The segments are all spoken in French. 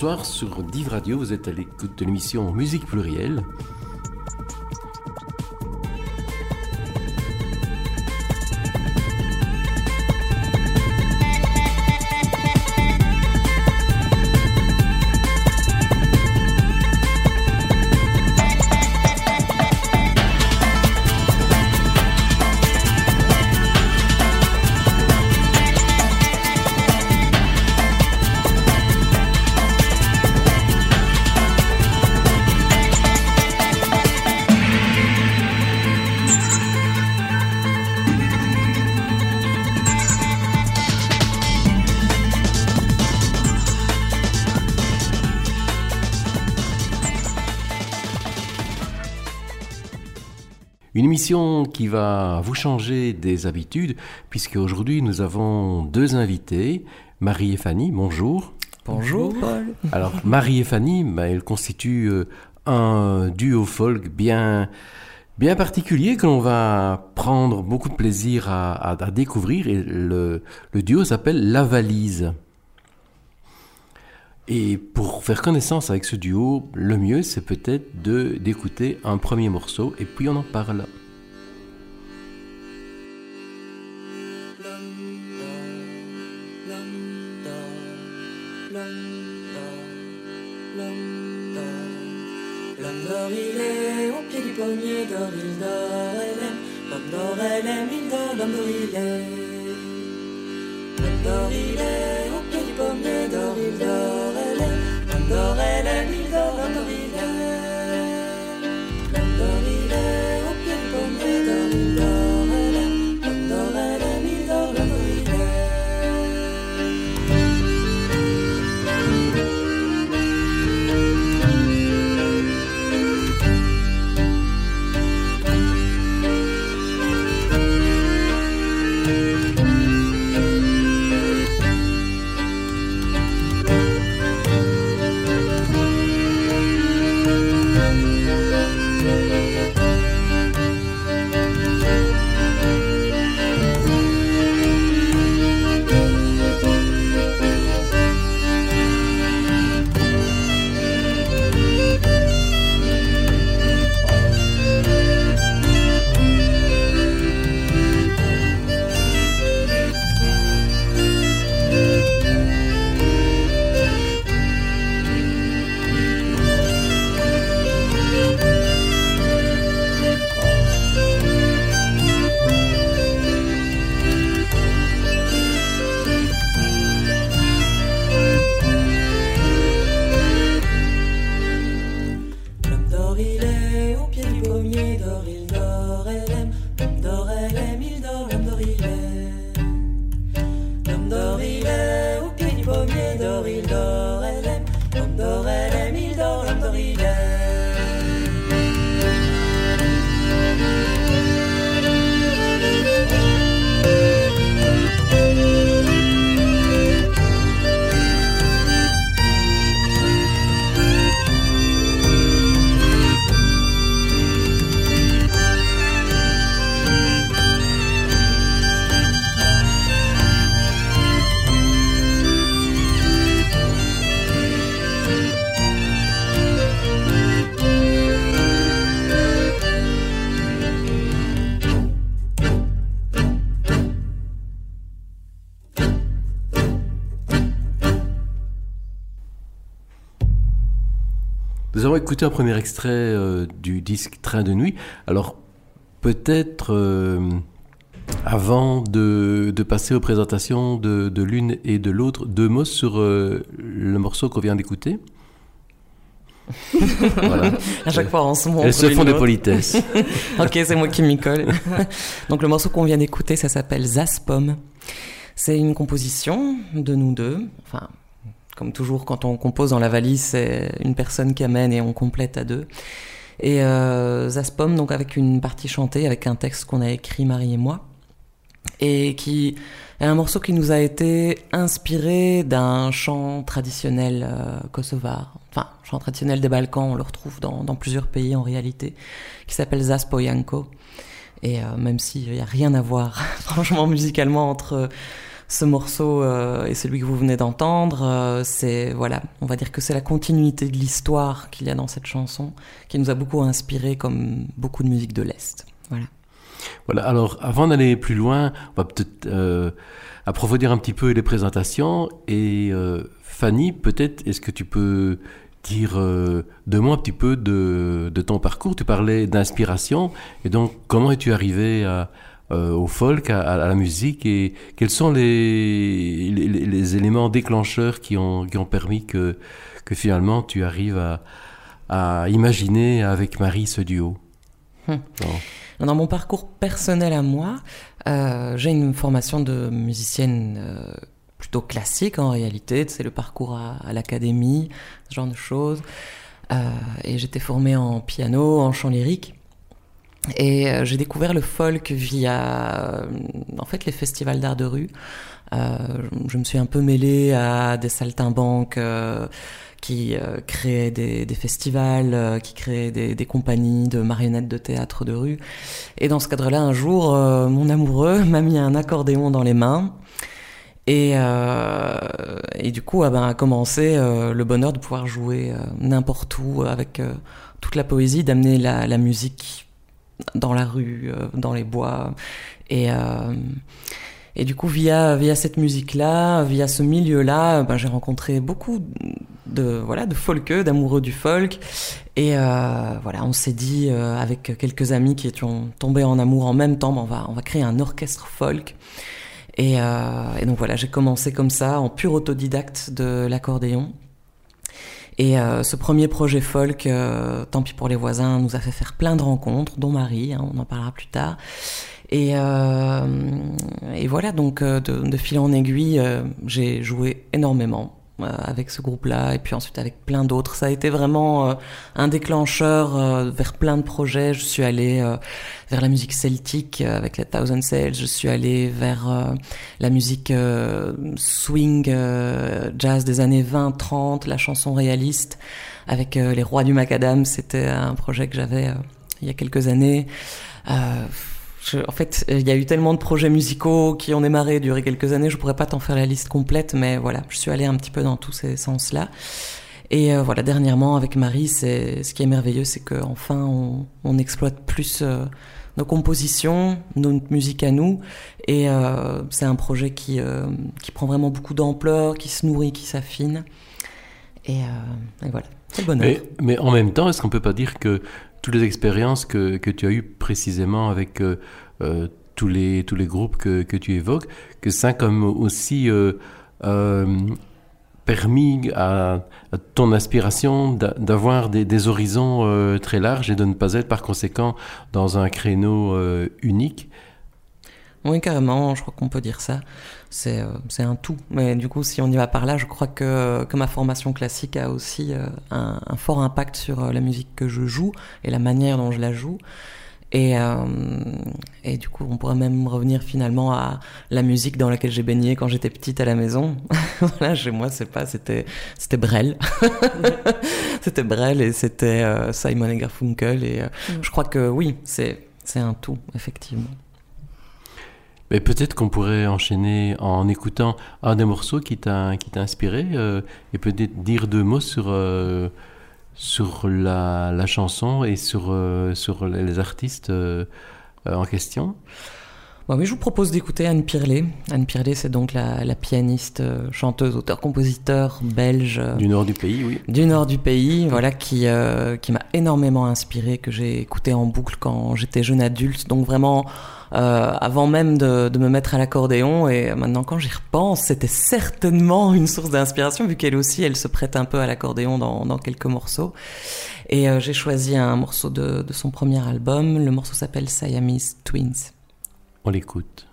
Bonsoir sur Div Radio, vous êtes à l'écoute de l'émission Musique plurielle. Qui va vous changer des habitudes, puisque aujourd'hui nous avons deux invités, Marie et Fanny, bonjour. Bonjour Paul. Alors Marie et Fanny, bah, elles constituent euh, un duo folk bien, bien particulier que l'on va prendre beaucoup de plaisir à, à- à découvrir. Et le, le duo s'appelle La Valise. Et pour faire connaissance avec ce duo, le mieux c'est peut-être de d'écouter un premier morceau et puis on en parle. Écouté un premier extrait euh, du disque Train de nuit. Alors, peut-être euh, avant de, de passer aux présentations de, de l'une et de l'autre, deux mots sur euh, le morceau qu'on vient d'écouter. voilà. À chaque fois, on se montre. Elles se font des l'autre. politesses. ok, c'est moi qui m'y colle. Donc le morceau qu'on vient d'écouter, ça s'appelle Zaspom. C'est une composition de nous deux. Enfin, comme toujours, quand on compose dans la valise, c'est une personne qui amène et on complète à deux. Et euh, Zaspom, donc avec une partie chantée, avec un texte qu'on a écrit Marie et moi, et qui est un morceau qui nous a été inspiré d'un chant traditionnel euh, kosovar, enfin chant traditionnel des Balkans, on le retrouve dans, plusieurs pays en réalité, qui s'appelle Zaspoyanko. Et euh, même s'il n'y a rien à voir, franchement, musicalement, entre ce morceau euh, et celui que vous venez d'entendre, euh, c'est voilà, on va dire que c'est la continuité de l'histoire qu'il y a dans cette chanson qui nous a beaucoup inspiré, comme beaucoup de musique de l'est. Voilà. Voilà. Alors, avant d'aller plus loin, on va peut-être euh, approfondir un petit peu les présentations. Et euh, Fanny, peut-être, est-ce que tu peux dire deux mots un petit peu de, de ton parcours? Tu parlais d'inspiration. Et donc, comment es-tu arrivé à, euh, au folk, à, à la musique Et quels sont les, les, les éléments déclencheurs qui ont, qui ont permis que, que finalement tu arrives à, à imaginer avec Marie ce duo Hum. Dans mon parcours personnel à moi, euh, j'ai une formation de musicienne euh, plutôt classique en réalité. C'est le parcours à, à l'académie, ce genre de choses. Euh, et j'étais formée en piano, en chant lyrique. Et euh, j'ai découvert le folk via euh, en fait les festivals d'art de rue. Euh, je me suis un peu mêlée à des saltimbanques euh, qui euh, créaient des, des festivals, euh, qui créaient des, des compagnies de marionnettes de théâtre de rue. Et dans ce cadre-là, un jour, mon amoureux m'a mis un accordéon dans les mains. Et, euh, et du coup, ah ben, a commencé euh, le bonheur de pouvoir jouer euh, n'importe où avec toute la poésie, d'amener la, la musique dans la rue, euh, dans les bois. Et, euh, et du coup, via, via cette musique-là, via ce milieu-là, ben, j'ai rencontré beaucoup de, voilà, de folkeux, d'amoureux du folk. Et euh, voilà, on s'est dit, avec quelques amis qui étions tombés en amour en même temps, ben, on, va, on va créer un orchestre folk. Et, et donc voilà, j'ai commencé comme ça, en pur autodidacte de l'accordéon. Et euh, ce premier projet folk, euh, tant pis pour les voisins, nous a fait faire plein de rencontres, dont Marie, hein, on en parlera plus tard. Et, euh, voilà, donc de, fil en aiguille, j'ai joué énormément avec ce groupe-là, et puis ensuite avec plein d'autres. Ça a été vraiment euh, un déclencheur euh, vers plein de projets. Je suis allée euh, vers la musique celtique euh, avec les Thousand Sails, je suis allée vers euh, la musique euh, swing, euh, jazz des années 20-30, la chanson réaliste avec euh, les Rois du Macadam. C'était un projet que j'avais euh, il y a quelques années. En fait, euh, il y a eu tellement de projets musicaux qui ont démarré, duré quelques années, je pourrais pas t'en faire la liste complète, mais voilà, je suis allée un petit peu dans tous ces sens-là. Et euh, voilà, dernièrement avec Marie, c'est ce qui est merveilleux, c'est qu'enfin on, on exploite plus euh, nos compositions, notre musique à nous, et c'est un projet qui qui prend vraiment beaucoup d'ampleur, qui se nourrit, qui s'affine, et, et voilà, c'est le bonheur. Mais, mais en même temps, est-ce qu'on peut pas dire que toutes les expériences que, que tu as eues précisément avec euh, euh, tous, les, tous les groupes que, que tu évoques, que ça a comme aussi euh, permis à, ton aspiration d'a- d'avoir des, des horizons très larges et de ne pas être par conséquent dans un créneau unique Oui, carrément, je crois qu'on peut dire ça. C'est euh, c'est un tout. Mais du coup, si on y va par là, je crois que, que ma formation classique a aussi euh, un, un fort impact sur euh, la musique que je joue et la manière dont je la joue. Et, euh, et du coup, on pourrait même revenir finalement à la musique dans laquelle j'ai baigné quand j'étais petite à la maison. voilà, chez moi, c'est pas, c'était, c'était Brel. c'était Brel et c'était euh, Simon et Garfunkel. Et euh, Mm. je crois que oui, c'est, c'est un tout, effectivement. Mais peut-être qu'on pourrait enchaîner en écoutant un des morceaux qui t'a qui t'a inspiré euh, et peut-être dire deux mots sur euh, sur la, la chanson et sur euh, sur les artistes en question. Bon, mais je vous propose d'écouter Anne Pirlet. Anne Pirlet, c'est donc la, la pianiste, chanteuse, auteur, compositeur belge Du nord du pays, oui. du nord du pays, voilà, qui, qui m'a énormément inspiré, que j'ai écouté en boucle quand j'étais jeune adulte. Donc vraiment, euh, avant même de, de me mettre à l'accordéon, et maintenant quand j'y repense, c'était certainement une source d'inspiration, vu qu'elle aussi, elle se prête un peu à l'accordéon dans, dans quelques morceaux. Et euh, j'ai choisi un morceau de, de son premier album. Le morceau s'appelle Siamese Twins. On l'écoute.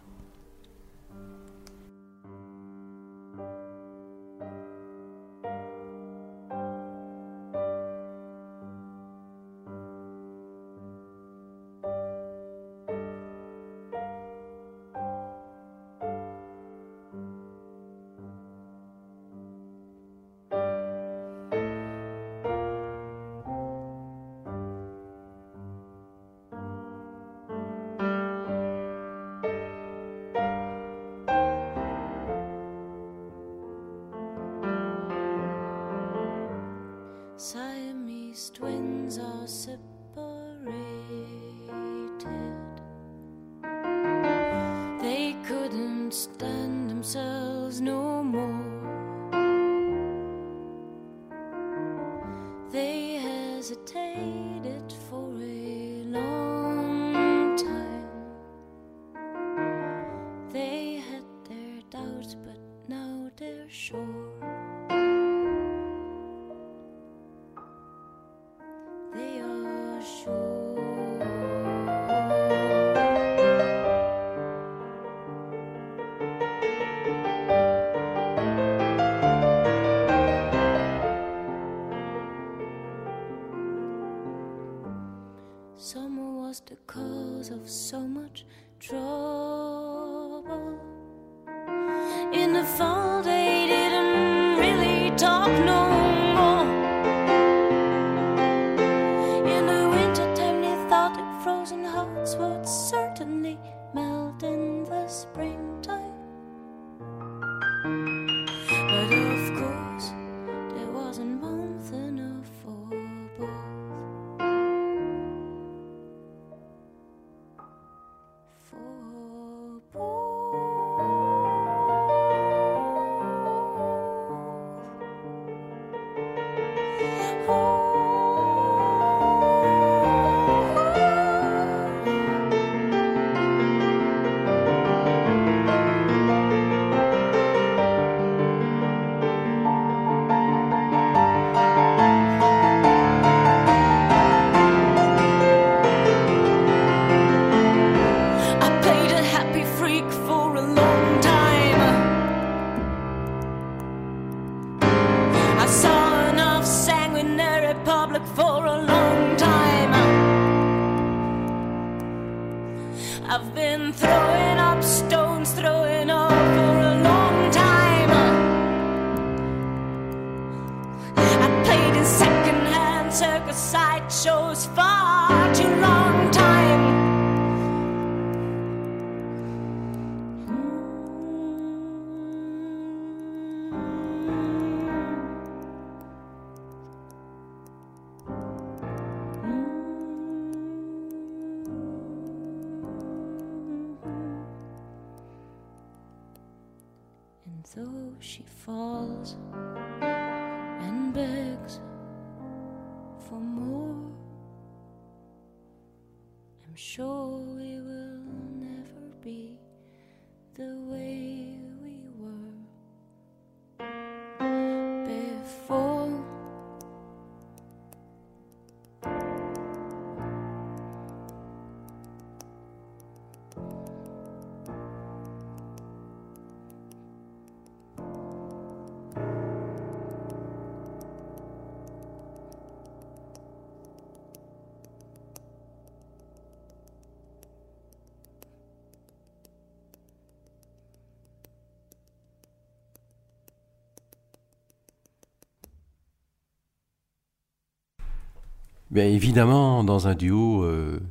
Bien évidemment, dans un duo, euh,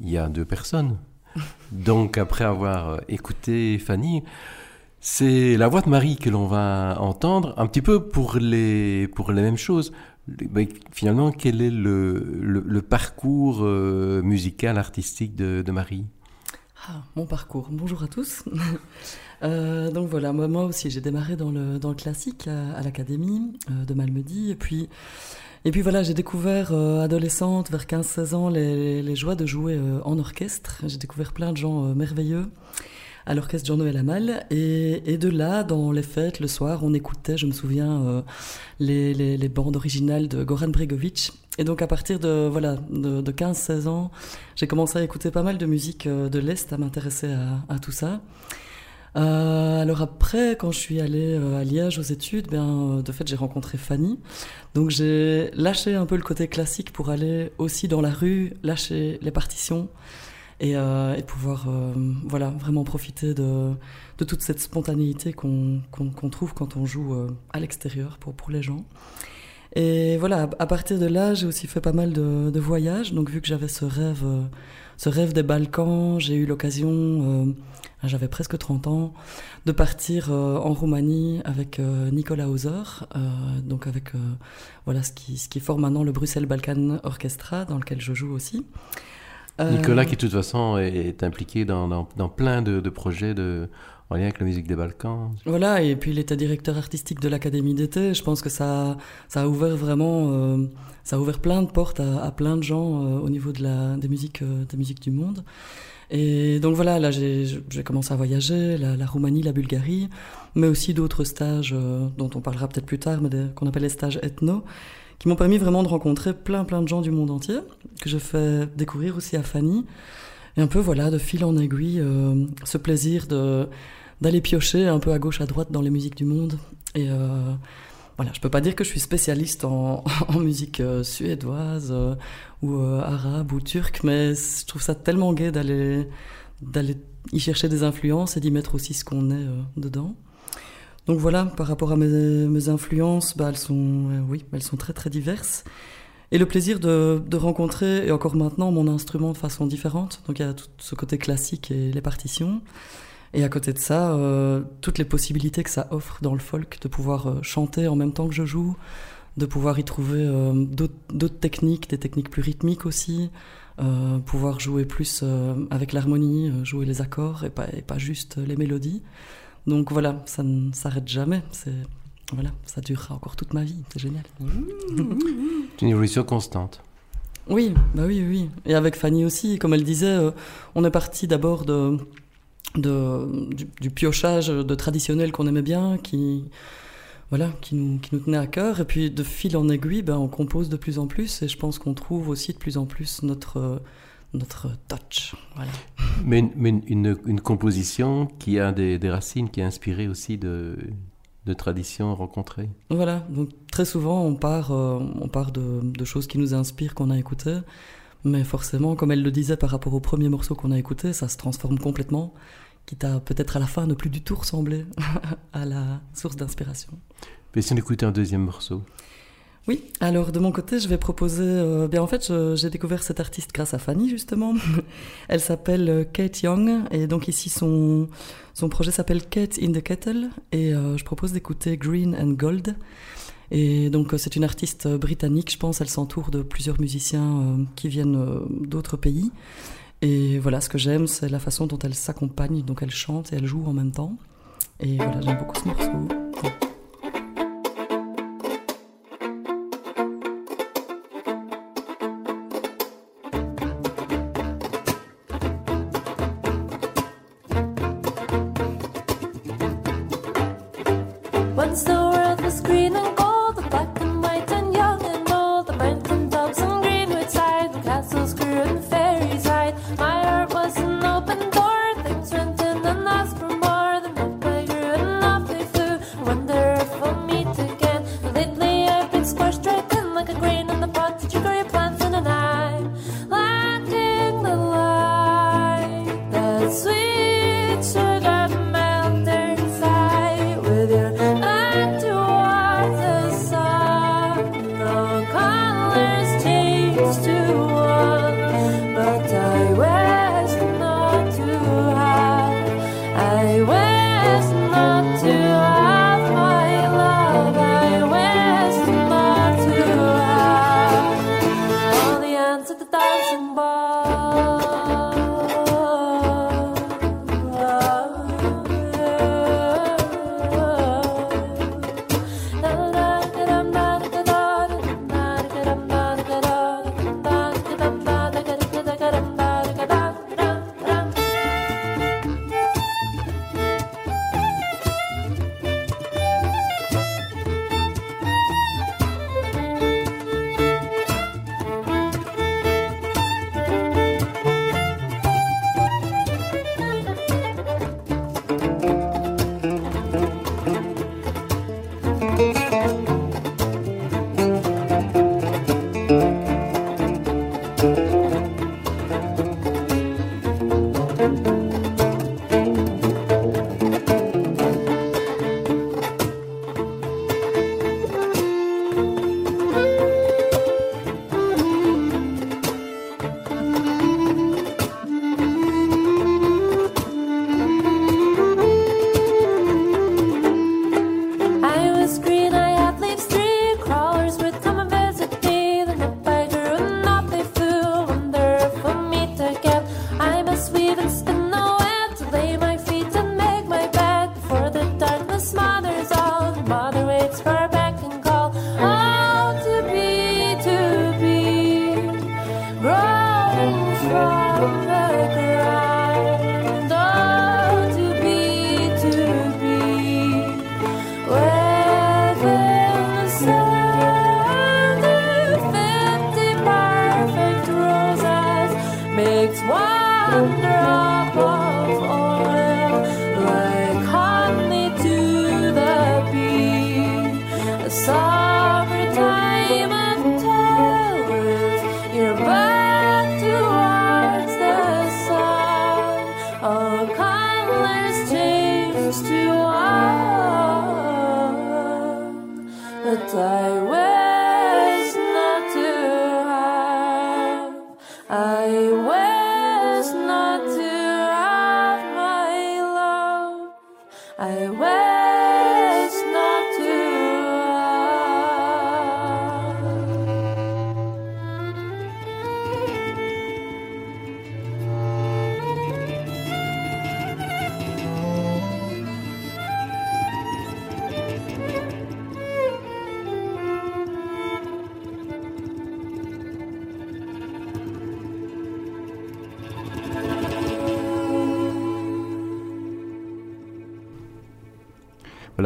il y a deux personnes. Donc après avoir euh, écouté Fanny, c'est la voix de Marie que l'on va entendre, un petit peu pour les, pour les mêmes choses. Ben, finalement, quel est le, le, le parcours euh, musical, artistique de, de Marie? Ah, mon parcours. Bonjour à tous. Euh, donc voilà, moi, moi aussi, j'ai démarré dans le, dans le classique à, à l'académie euh, de Malmedy. Et puis, et puis voilà, j'ai découvert, euh, adolescente, vers 15-16 ans, les, les joies de jouer euh, en orchestre. J'ai découvert plein de gens euh, merveilleux à l'orchestre Jean-Noël Amal. Et, et de là, dans les fêtes, le soir, on écoutait, je me souviens, euh, les, les, les bandes originales de Goran Bregovic. Et donc à partir de, voilà, de, de 15-16 ans, j'ai commencé à écouter pas mal de musique euh, de l'Est, à m'intéresser à, à tout ça. Euh, alors après, quand je suis allée euh, à Liège aux études, ben, euh, de fait, j'ai rencontré Fanny. Donc j'ai lâché un peu le côté classique pour aller aussi dans la rue, lâcher les partitions et, pouvoir voilà, vraiment profiter de, toute cette spontanéité qu'on trouve quand on joue à l'extérieur pour, les gens. Et voilà, à- partir de là, j'ai aussi fait pas mal de, de voyages. Donc vu que j'avais ce rêve, ce rêve des Balkans, j'ai eu l'occasion j'avais presque 30 ans, de partir euh, en Roumanie avec euh, Nicolas Hauser, euh, donc avec voilà ce qui, ce qui forme maintenant le Bruxelles Balkan Orchestra, dans lequel je joue aussi. Nicolas, qui de toute façon est, est impliqué dans, dans, dans plein de, de projets de, en lien avec la musique des Balkans. Voilà, et puis il était directeur artistique de l'Académie d'été. Je pense que ça, ça a ouvert vraiment, euh, ça a ouvert plein de portes à, à plein de gens euh, au niveau de la, des, musiques, euh, des musiques du monde. Et donc voilà, là j'ai commencé à voyager, la, la Roumanie, la Bulgarie, mais aussi d'autres stages euh, dont on parlera peut-être plus tard, mais qu'on appelle les stages ethno, qui m'ont permis vraiment de rencontrer plein plein de gens du monde entier, que je fais découvrir aussi à Fanny. Et un peu voilà, de fil en aiguille, euh, ce plaisir de d'aller piocher un peu à gauche à droite dans les musiques du monde. Et euh, voilà, je peux pas dire que je suis spécialiste en, musique euh, suédoise euh, ou euh, arabe ou turque, mais je trouve ça tellement gai d'aller y chercher des influences et d'y mettre aussi ce qu'on est dedans. Donc voilà, par rapport à mes, influences, bah, elles sont oui, elles sont très très diverses. Et le plaisir de rencontrer, et encore maintenant, mon instrument de façon différente. Donc il y a tout ce côté classique et les partitions. Et à côté de ça, euh, toutes les possibilités que ça offre dans le folk, de pouvoir euh, chanter en même temps que je joue, de pouvoir y trouver euh, d'autres techniques, des techniques plus rythmiques aussi, euh, pouvoir jouer plus euh, avec l'harmonie, jouer les accords et pas, et pas juste les mélodies. Donc voilà, ça ne s'arrête jamais. C'est voilà, ça durera encore toute ma vie. C'est génial. C'est une évolution constante. Oui, bah oui, oui. Et avec Fanny aussi, comme elle disait, euh, on est parti d'abord de, de, du, du piochage de traditionnel qu'on aimait bien, qui, voilà, qui, nous, qui nous tenait à cœur. Et puis de fil en aiguille, ben, on compose de plus en plus. Et je pense qu'on trouve aussi de plus en plus notre, notre touch. Voilà. Mais, une- mais une, une composition qui a des, des racines, qui est inspirée aussi de, de traditions rencontrées. Voilà, donc très souvent on part, euh, on part de, de choses qui nous inspirent, qu'on a écoutées, mais forcément, comme elle le disait par rapport au premier morceau qu'on a écouté, ça se transforme complètement, quitte à peut-être à la fin ne plus du tout ressembler à la source d'inspiration. Mais si on écoutait un deuxième morceau, Oui, alors de mon côté, je vais proposer. euh, bien, en fait, j'ai découvert cette artiste grâce à Fanny, justement. Elle s'appelle euh, Kate Young, et donc ici, son, son projet s'appelle Kate in the Kettle, et euh, je propose d'écouter Green and Gold. Et donc, euh, c'est une artiste euh, britannique, je pense. Elle s'entoure de plusieurs musiciens euh, qui viennent d'autres pays. Et voilà, ce que j'aime, c'est la façon dont elle s'accompagne. Donc, elle chante et elle joue en même temps. Et voilà, j'aime beaucoup ce morceau.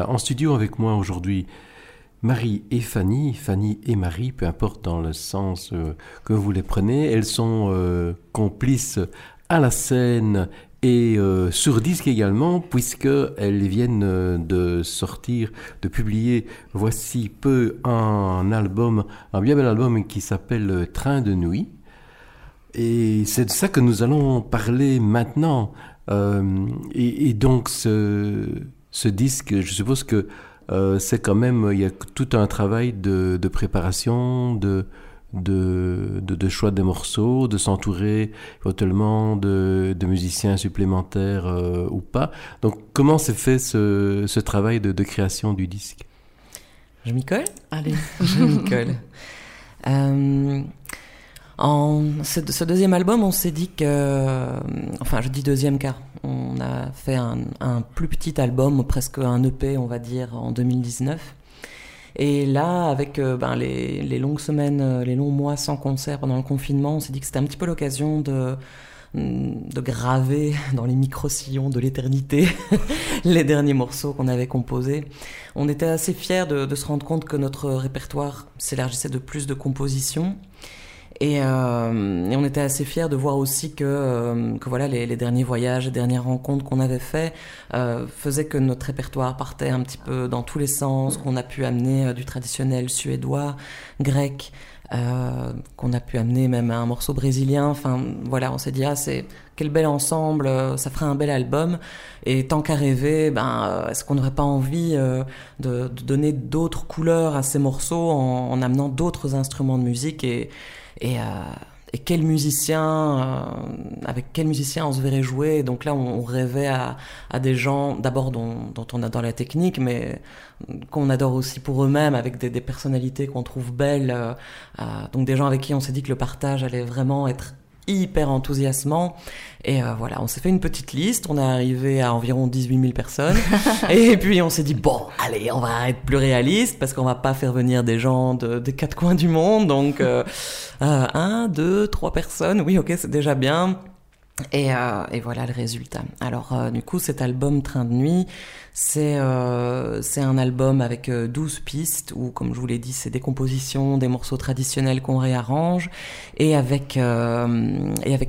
En studio avec moi aujourd'hui, Marie et Fanny, Fanny et Marie, peu importe dans le sens euh, que vous les prenez, elles sont euh, complices à la scène et euh, sur disque également, puisqu'elles viennent euh, de sortir, de publier voici peu un album, un bien bel album qui s'appelle Train de nuit. Et c'est de ça que nous allons parler maintenant. Et donc ce, ce disque, je suppose que euh, c'est quand même, il y a tout un travail de, de préparation, de, de, de, de choix des morceaux, de s'entourer éventuellement de, de musiciens supplémentaires euh, ou pas. Donc comment s'est fait ce, ce travail de, de création du disque? Je m'y colle? Allez. Je m'y colle. Euh, en ce, ce deuxième album, on s'est dit que, enfin, je dis deuxième car on a fait un, plus petit album, presque un EP, on va dire, en 2019. Et là, avec euh, ben, les, longues semaines, euh, les longs mois sans concert pendant le confinement, on s'est dit que c'était un petit peu l'occasion de, de graver dans les micro-sillons de l'éternité les derniers morceaux qu'on avait composés. On était assez fiers de se rendre compte que notre répertoire s'élargissait de plus de compositions. Et, euh, on était assez fiers de voir aussi que, euh, que voilà, les, derniers voyages, les dernières rencontres qu'on avait fait euh, faisaient que notre répertoire partait un petit peu dans tous les sens, qu'on a pu amener euh, du traditionnel suédois, grec, euh, qu'on a pu amener même un morceau brésilien. Enfin, voilà, on s'est dit, ah, c'est quel bel ensemble, euh, ça ferait un bel album. Et tant qu'à rêver, ben, euh, est-ce qu'on n'aurait pas envie euh, de, de donner d'autres couleurs à ces morceaux en, en amenant d'autres instruments de musique et, et, euh, et quel musicien, euh, avec quel musicien on se verrait jouer? Donc là, on, rêvait à, à des gens, d'abord dont, dont on adore la technique, mais qu'on adore aussi pour eux-mêmes, avec des, des personnalités qu'on trouve belles. euh, euh, donc des gens avec qui on s'est dit que le partage allait vraiment être hyper enthousiasmant. Et euh, voilà, on s'est fait une petite liste, on est arrivé à environ 18 000 personnes. et puis on s'est dit, bon, allez, on va être plus réaliste, parce qu'on va pas faire venir des gens de, des quatre coins du monde. Donc, euh, euh, un, deux, trois personnes, oui, ok, c'est déjà bien. Et, euh, et voilà le résultat. Alors, euh, du coup, cet album Train de nuit, c'est euh, un album avec euh, 12 pistes, où, comme je vous l'ai dit, c'est des compositions, des morceaux traditionnels qu'on réarrange, et avec,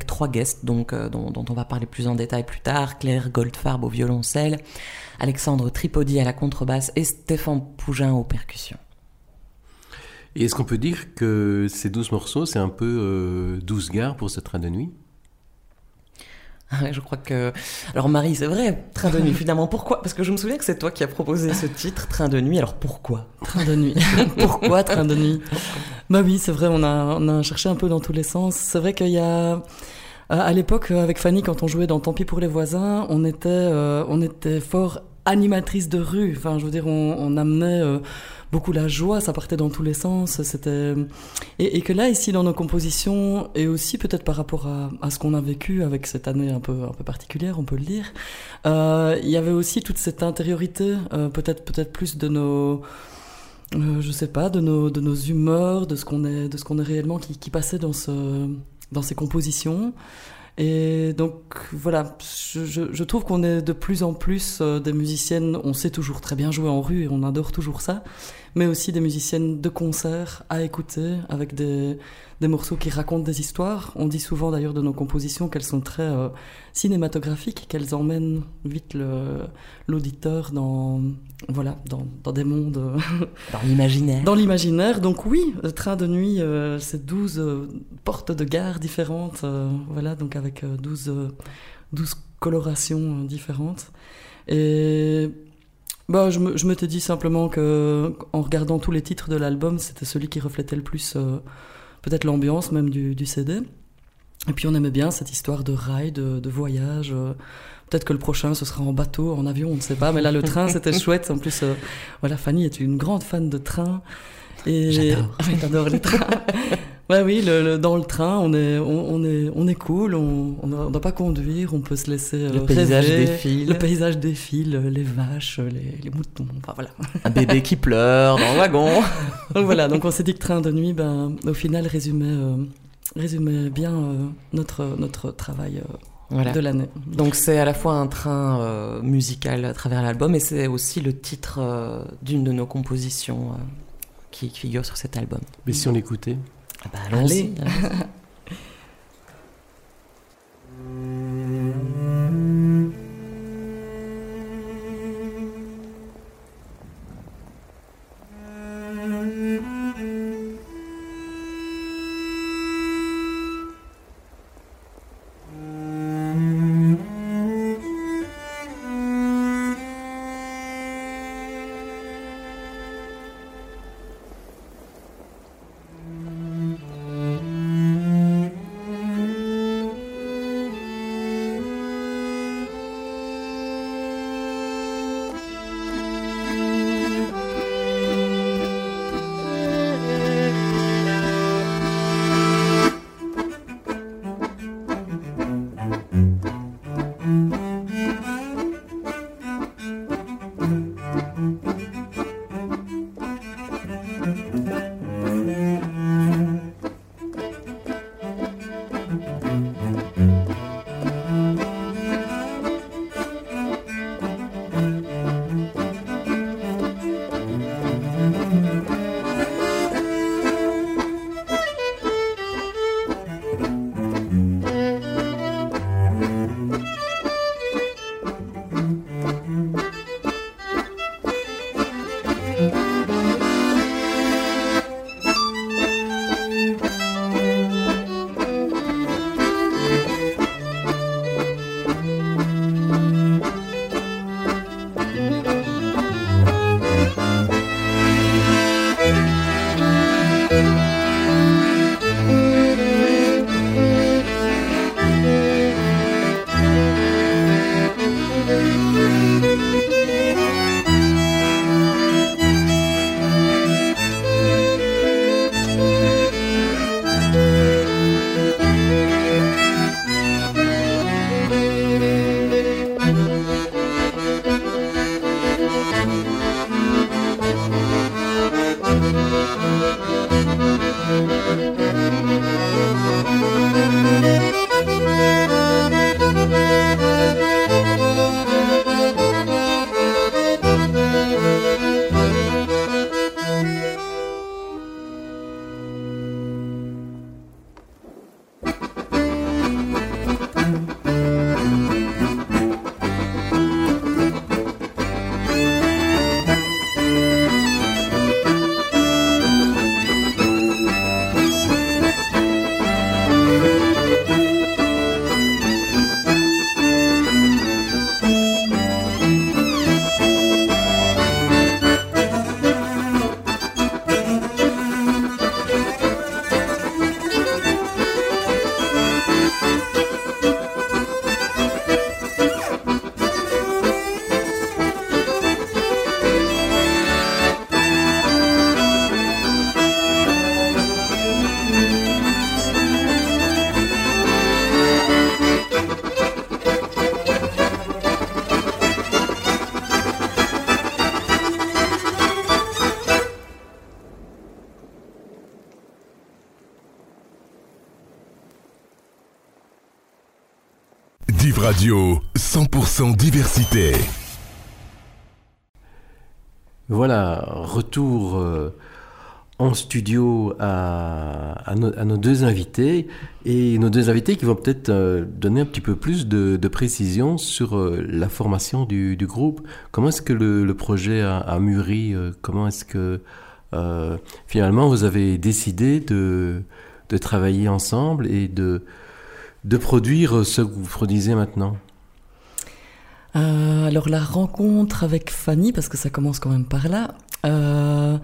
trois guests, dont, on va parler plus en détail plus tard, Claire Goldfarb au violoncelle, Alexandre Tripodi à la contrebasse et Stéphane Pougin aux percussions. Et est-ce qu'on peut dire que ces 12 morceaux, c'est un peu euh, 12 gares pour ce train de nuit? je crois que. Alors, Marie, c'est vrai, Train de nuit, finalement. Pourquoi? Parce que je me souviens que c'est toi qui as proposé ce titre, Train de nuit. Alors, pourquoi? Train de nuit. Pourquoi Train de nuit? Bah oui, c'est vrai, on a, on a cherché un peu dans tous les sens. C'est vrai qu'il y a. À à l'époque, euh, avec Fanny, quand on jouait dans Tant pis pour les voisins, on était, euh, on était fort animatrice de rue. Enfin, je veux dire, on, on amenait euh, beaucoup la joie, ça partait dans tous les sens. C'était et, que là, ici, dans nos compositions, et aussi peut-être par rapport à, ce qu'on a vécu avec cette année un peu, un peu particulière, on peut le dire, euh, il y avait aussi toute cette intériorité, euh, peut-être, peut-être plus de nos euh, je sais pas, de nos, de nos humeurs, de ce qu'on est, est réellement qui, qui passait dans, ce, dans ces compositions. Et donc voilà, je, je, je trouve qu'on est de plus en plus euh, des musiciennes, on sait toujours très bien jouer en rue et on adore toujours ça, mais aussi des musiciennes de concert à écouter avec des, des morceaux qui racontent des histoires. On dit souvent d'ailleurs de nos compositions qu'elles sont très euh, cinématographiques, qu'elles emmènent vite l'auditeur dans, voilà, dans, dans des mondes, euh, Dans l'imaginaire. dans l'imaginaire. Donc oui, le train de nuit, euh, c'est 12 euh, portes de gare différentes, euh, voilà, donc avec euh, 12, euh, 12 colorations euh, différentes. Et bah, je me- je m'étais dit simplement que, en regardant tous les titres de l'album, c'était celui qui reflétait le plus euh, peut-être l'ambiance même du, du CD. Et puis on aimait bien cette histoire de rail, de, de voyage. euh, Peut-être que le prochain, ce sera en bateau, en avion, on ne sait pas. Mais là, le train, c'était chouette. En plus, euh, voilà, Fanny est une grande fan de train. Et... J'adore. Les trains. ouais, oui, le- le- dans le train, on est, on, on est, on est cool. On ne doit pas conduire. On peut se laisser euh, Le paysage rêver. défile. Le paysage défile, euh, les vaches, euh, les, les moutons. Enfin, voilà. Un bébé qui pleure dans le wagon. Donc voilà, donc on s'est dit que Train de nuit, ben, au final, résumait, euh, résumait bien euh, notre, notre travail euh, Voilà. de l'année. Donc c'est à la fois un train euh, musical à travers l'album et c'est aussi le titre euh, d'une de nos compositions euh, qui figure sur cet album. Mais si on écoutait bah, allons-y. Div Radio, 100% diversité. Voilà, retour euh, en studio à, nos, deux invités et nos deux invités qui vont peut-être euh, donner un petit peu plus de, précision sur euh, la formation du, groupe. Comment est-ce que le, projet a, mûri Comment est-ce que finalement vous avez décidé de travailler ensemble et de, de produire ce que vous produisez maintenant Euh, alors la rencontre avec Fanny, parce que ça commence quand même par là. Euh,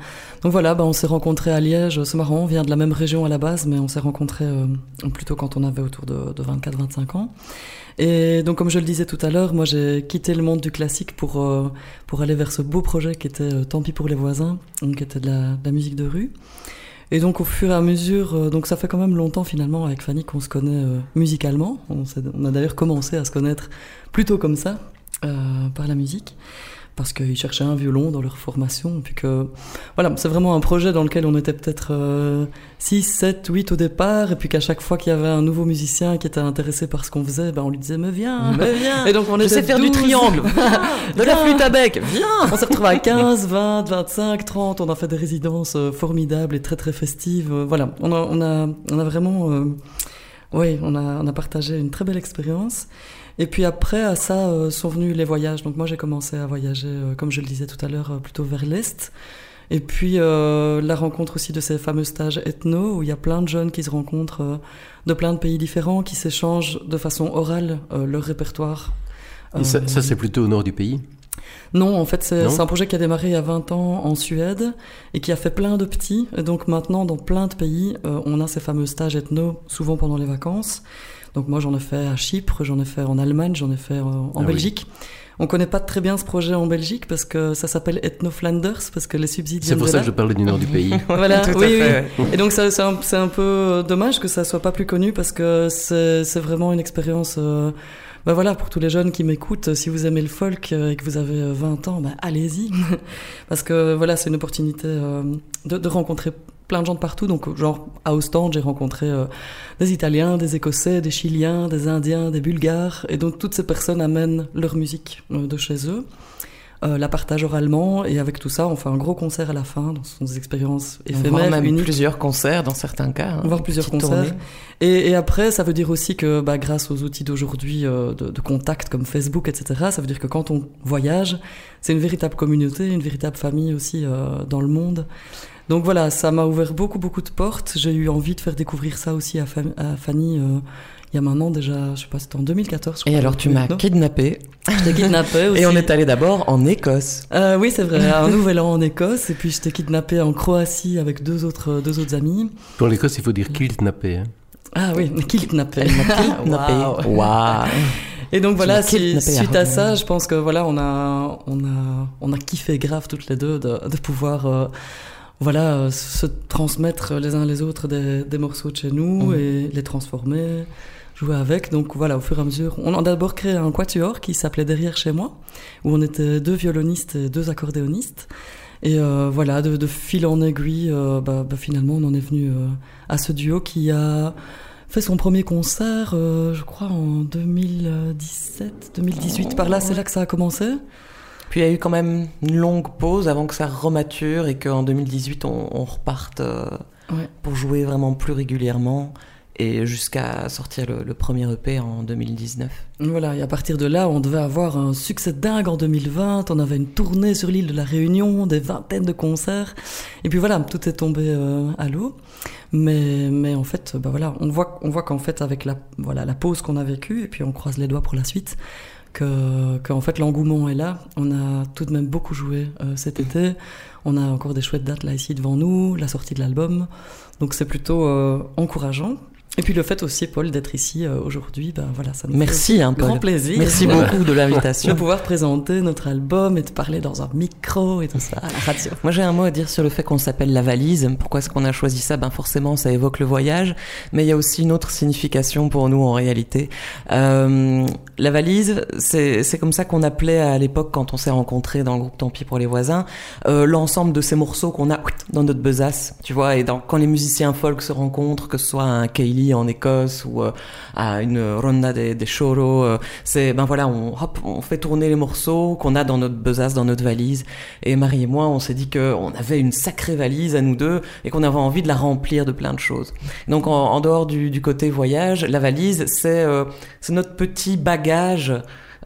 donc voilà, bah, on s'est rencontrés à Liège. C'est marrant, on vient de la même région à la base, mais on s'est rencontrés euh, plutôt quand on avait autour de, de 24-25 ans. Et donc comme je le disais tout à l'heure, moi j'ai quitté le monde du classique pour, pour aller vers ce beau projet qui était Tant pis pour les voisins, donc qui était de la musique de rue. Et donc au fur et à mesure, euh, donc ça fait quand même longtemps finalement avec Fanny qu'on se connaît euh, musicalement. On, a d'ailleurs commencé à se connaître plutôt comme ça, euh, par la musique, parce qu'ils cherchaient un violon dans leur formation. Puis que voilà, c'est vraiment un projet dans lequel on était peut-être 6, 7, 8 au départ, et puis qu'à chaque fois qu'il y avait un nouveau musicien qui était intéressé par ce qu'on faisait, ben on lui disait mais viens, Mais viens Et donc on Je sais faire du 12. triangle De la flûte à bec Viens On s'est retrouvés à 15, 20, 25, 30. On a fait des résidences euh, formidables et très très festives. Euh, voilà, on a, on a, on a vraiment, euh, oui, on a, on a partagé une très belle expérience. Et puis après, à ça euh, sont venus les voyages. Donc moi, j'ai commencé à voyager, euh, comme je le disais tout à l'heure, euh, plutôt vers l'est. Et puis euh, la rencontre aussi de ces fameux stages ethno où il y a plein de jeunes qui se rencontrent euh, de plein de pays différents, qui s'échangent de façon orale euh, leur répertoire. Et ça, ça, c'est plutôt au nord du pays? Non, en fait, c'est un projet qui a démarré il y a 20 ans en Suède et qui a fait plein de petits. Et donc maintenant, dans plein de pays, euh, on a ces fameux stages ethno, souvent pendant les vacances. Donc moi, j'en ai fait à Chypre, j'en ai fait en Allemagne, j'en ai fait euh, en Ah oui. Belgique. On connaît pas très bien ce projet en Belgique parce que ça s'appelle Ethno Flanders parce que les subsides C'est pour ça là. que je parlais du nord du pays. Voilà, Tout à oui, fait, oui. Et donc c'est un, peu euh, dommage que ça soit pas plus connu parce que c'est vraiment une expérience. euh, bah voilà, pour tous les jeunes qui m'écoutent, si vous aimez le folk euh, et que vous avez euh, 20 ans, bah allez-y. parce que voilà, c'est une opportunité euh, de, de rencontrer plein de gens de partout. Donc, genre, à Ostende, j'ai rencontré euh, des Italiens, des Écossais, des Chiliens, des Indiens, des Bulgares. Et donc, toutes ces personnes amènent leur musique euh, de chez eux euh, la partagent oralement et avec tout ça, on fait un gros concert à la fin. Donc, ce sont des expériences Voire éphémères, même uniques. plusieurs concerts dans certains cas. hein, Voir une plusieurs concerts. Et, et après, ça veut dire aussi que bah, grâce aux outils d'aujourd'hui de, de contact comme Facebook, etc., ça veut dire que quand on voyage, c'est une véritable communauté, une véritable famille aussi dans le monde. Donc voilà, ça m'a ouvert beaucoup, beaucoup de portes. J'ai eu envie de faire découvrir ça aussi à, Fa- à Fanny euh, il y a maintenant déjà, je sais pas, c'était en 2014. je Et alors tu m'as Non kidnappé Je t'ai kidnappé aussi. et on est allé d'abord en Écosse. Euh, oui, c'est vrai, un nouvel an en Écosse, et puis j'étais kidnappé en Croatie avec deux autres, deux autres amis. Pour l'Écosse, il faut dire kidnappé. Hein. Ah oui, kidnappé. Kidnappé. Waouh. Waouh. Et donc voilà, si- suite à ça, je pense que voilà, on a, on a, on a kiffé grave toutes les deux de, de pouvoir, euh, voilà, euh, se transmettre les uns les autres des, des morceaux de chez nous Mhm. et les transformer, jouer avec. Donc voilà, au fur et à mesure, on a d'abord créé un quatuor qui s'appelait Derrière chez moi, où on était deux violonistes et deux accordéonistes. Et euh, voilà, de, de fil en aiguille, euh, bah, bah, finalement, on en est venu euh, à ce duo qui a fait son premier concert, euh, je crois, en 2017, 2018. Par là, c'est là que ça a commencé. Puis il y a eu quand même une longue pause avant que ça remature et qu'en 2018 on, on reparte euh, Ouais. pour jouer vraiment plus régulièrement et jusqu'à sortir le, le premier EP en 2019. Voilà, et à partir de là, on devait avoir un succès dingue en 2020. On avait une tournée sur l'île de la Réunion, des vingtaines de concerts. Et puis voilà, tout est tombé euh, à l'eau. Mais, mais en fait, bah voilà, on voit, on voit qu'en fait, avec la, voilà, la pause qu'on a vécue, et puis on croise les doigts pour la suite, que, que en fait, l'engouement est là. On a tout de même beaucoup joué euh, cet été. On a encore des chouettes dates là ici devant nous, la sortie de l'album. Donc c'est plutôt euh, encourageant. Et puis le fait aussi, Paul, d'être ici euh, aujourd'hui, ben voilà, ça nous Merci, fait hein, grand plaisir. Merci beaucoup de de l'invitation. pouvoir présenter notre album et de parler dans un micro et tout ça à la radio. Moi j'ai un mot à dire sur le fait qu'on s'appelle la valise. Pourquoi est-ce qu'on a choisi ça? Ben forcément ça évoque le voyage, mais il y a aussi une autre signification pour nous en réalité. Euh, la valise, c'est c'est comme ça qu'on appelait à l'époque quand on s'est rencontrés dans le groupe Tant pis pour les voisins, euh, l'ensemble de ces morceaux qu'on a dans notre besace, tu vois. Et dans, quand les musiciens folk se rencontrent, que ce soit un Kaylee, En Écosse ou euh, à une ronda des, des choro. euh, c'est ben voilà, on hop, on fait tourner les morceaux qu'on a dans notre besace, dans notre valise. Et Marie et moi, on s'est dit que on avait une sacrée valise à nous deux et qu'on avait envie de la remplir de plein de choses. Donc en, dehors du, côté voyage, la valise, c'est euh, notre petit bagage.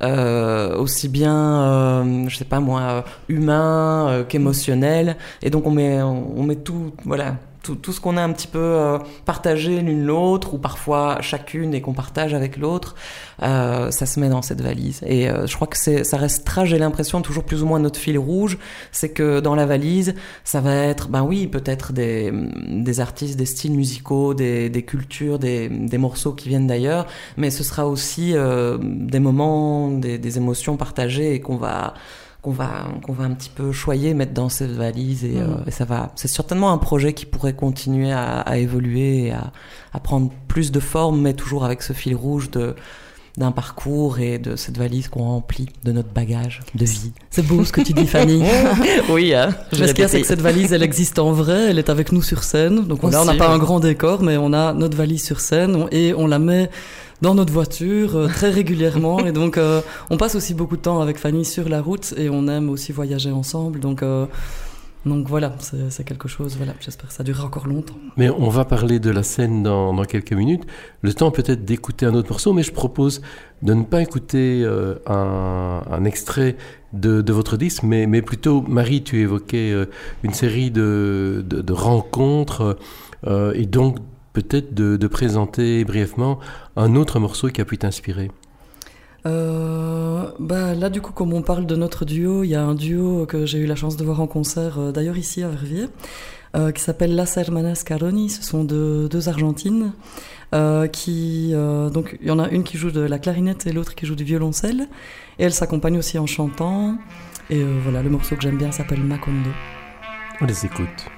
aussi bien, je sais pas moi, humain qu'émotionnel. Et donc on met, on met tout, voilà, tout, tout ce qu'on a un petit peu euh, partagé l'une l'autre, ou parfois chacune et qu'on partage avec l'autre, euh, ça se met dans cette valise. Et euh, je crois que ça restera, j'ai l'impression, toujours plus ou moins notre fil rouge, c'est que dans la valise, ça va être, ben oui, peut-être des, des artistes, des styles musicaux, des, des cultures, des, des morceaux qui viennent d'ailleurs, mais ce sera aussi euh, des moments, des, des émotions partagées et qu'on va qu'on va qu'on va un petit peu choyer, mettre dans cette valise et, Mhm. euh, et ça va. C'est certainement un projet qui pourrait continuer à, à évoluer, et à, à prendre plus de forme, mais toujours avec ce fil rouge de d'un parcours et de cette valise qu'on remplit de notre bagage de vie. C'est beau ce que tu dis, Fanny. oui, hein, je ce qu'il y a, l'ai c'est que cette valise, elle existe en vrai, elle est avec nous sur scène. Donc là, on n'a pas un grand décor, mais on a notre valise sur scène on- et on la met dans notre voiture euh, très régulièrement. et donc, euh, on passe aussi beaucoup de temps avec Fanny sur la route et on aime aussi voyager ensemble. Donc, euh, donc voilà, c'est quelque chose. Voilà, j'espère que ça durera encore longtemps. Mais on va parler de la scène dans, quelques minutes. Le temps peut-être d'écouter un autre morceau, mais je propose de ne pas écouter euh, un, extrait de, votre disque, mais, plutôt, Marie, tu évoquais euh, une série de, rencontres, euh, et donc peut-être de présenter brièvement un autre morceau qui a pu t'inspirer. Euh, bah là, du coup, comme on parle de notre duo, il y a un duo que j'ai eu la chance de voir en concert, euh, d'ailleurs ici à Verviers, euh, qui s'appelle Las Hermanas Caroni. Ce sont deux, deux Argentines. qui donc il y en a une qui joue de la clarinette et l'autre qui joue du violoncelle et elles s'accompagnent aussi en chantant et voilà le morceau que j'aime bien s'appelle Macondo On les écoute.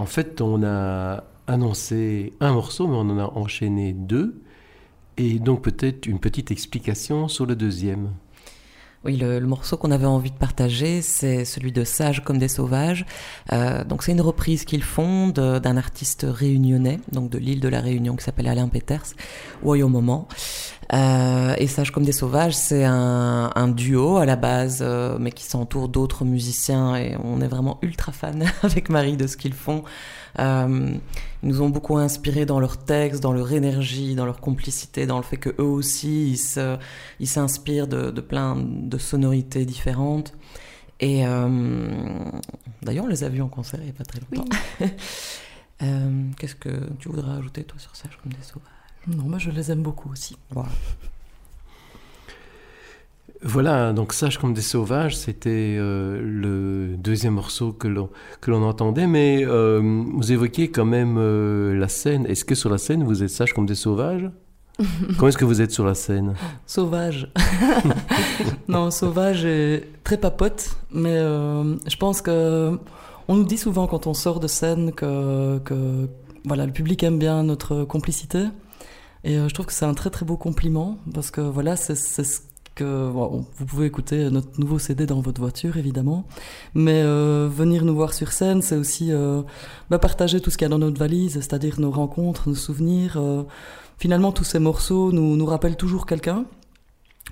En fait, on a annoncé un morceau, mais on en a enchaîné deux. Et donc peut-être une petite explication sur le deuxième. Oui, le, le morceau qu'on avait envie de partager, c'est celui de Sages comme des sauvages. Euh, donc c'est une reprise qu'ils font d'un artiste réunionnais, donc de l'île de la Réunion, qui s'appelle Alain Peters, Woyo Moment. Euh, et Sages comme des sauvages, c'est un, un duo à la base, euh, mais qui s'entoure d'autres musiciens, et on est vraiment ultra fan avec Marie de ce qu'ils font. Euh, ils nous ont beaucoup inspiré dans leurs textes, dans leur énergie, dans leur complicité, dans le fait que eux aussi ils s'inspirent de, de plein de sonorités différentes. Et euh, d'ailleurs, on les a vus en concert il n'y a pas très longtemps. Euh, Qu'est-ce que tu voudrais ajouter toi sur Sage comme des sauvages? Non, moi je les aime beaucoup aussi. Voilà. Voilà, donc Sage comme des sauvages, c'était euh, le deuxième morceau que l'on entendait, mais euh, vous évoquiez quand même euh, la scène. Est-ce que sur la scène vous êtes sage comme des sauvages? Comment est-ce que vous êtes sur la scène? Sauvage. non, sauvage et très papote, mais je pense que on nous dit souvent quand on sort de scène que, que voilà, le public aime bien notre complicité. Et je trouve que c'est un très très beau compliment parce que voilà, c'est c'est ce que vous pouvez écouter notre nouveau CD dans votre voiture, évidemment. Mais euh, venir nous voir sur scène, c'est aussi euh, bah, partager tout ce qu'il y a dans notre valise, c'est-à-dire nos rencontres, nos souvenirs. euh. finalement, tous ces morceaux nous, rappellent toujours quelqu'un,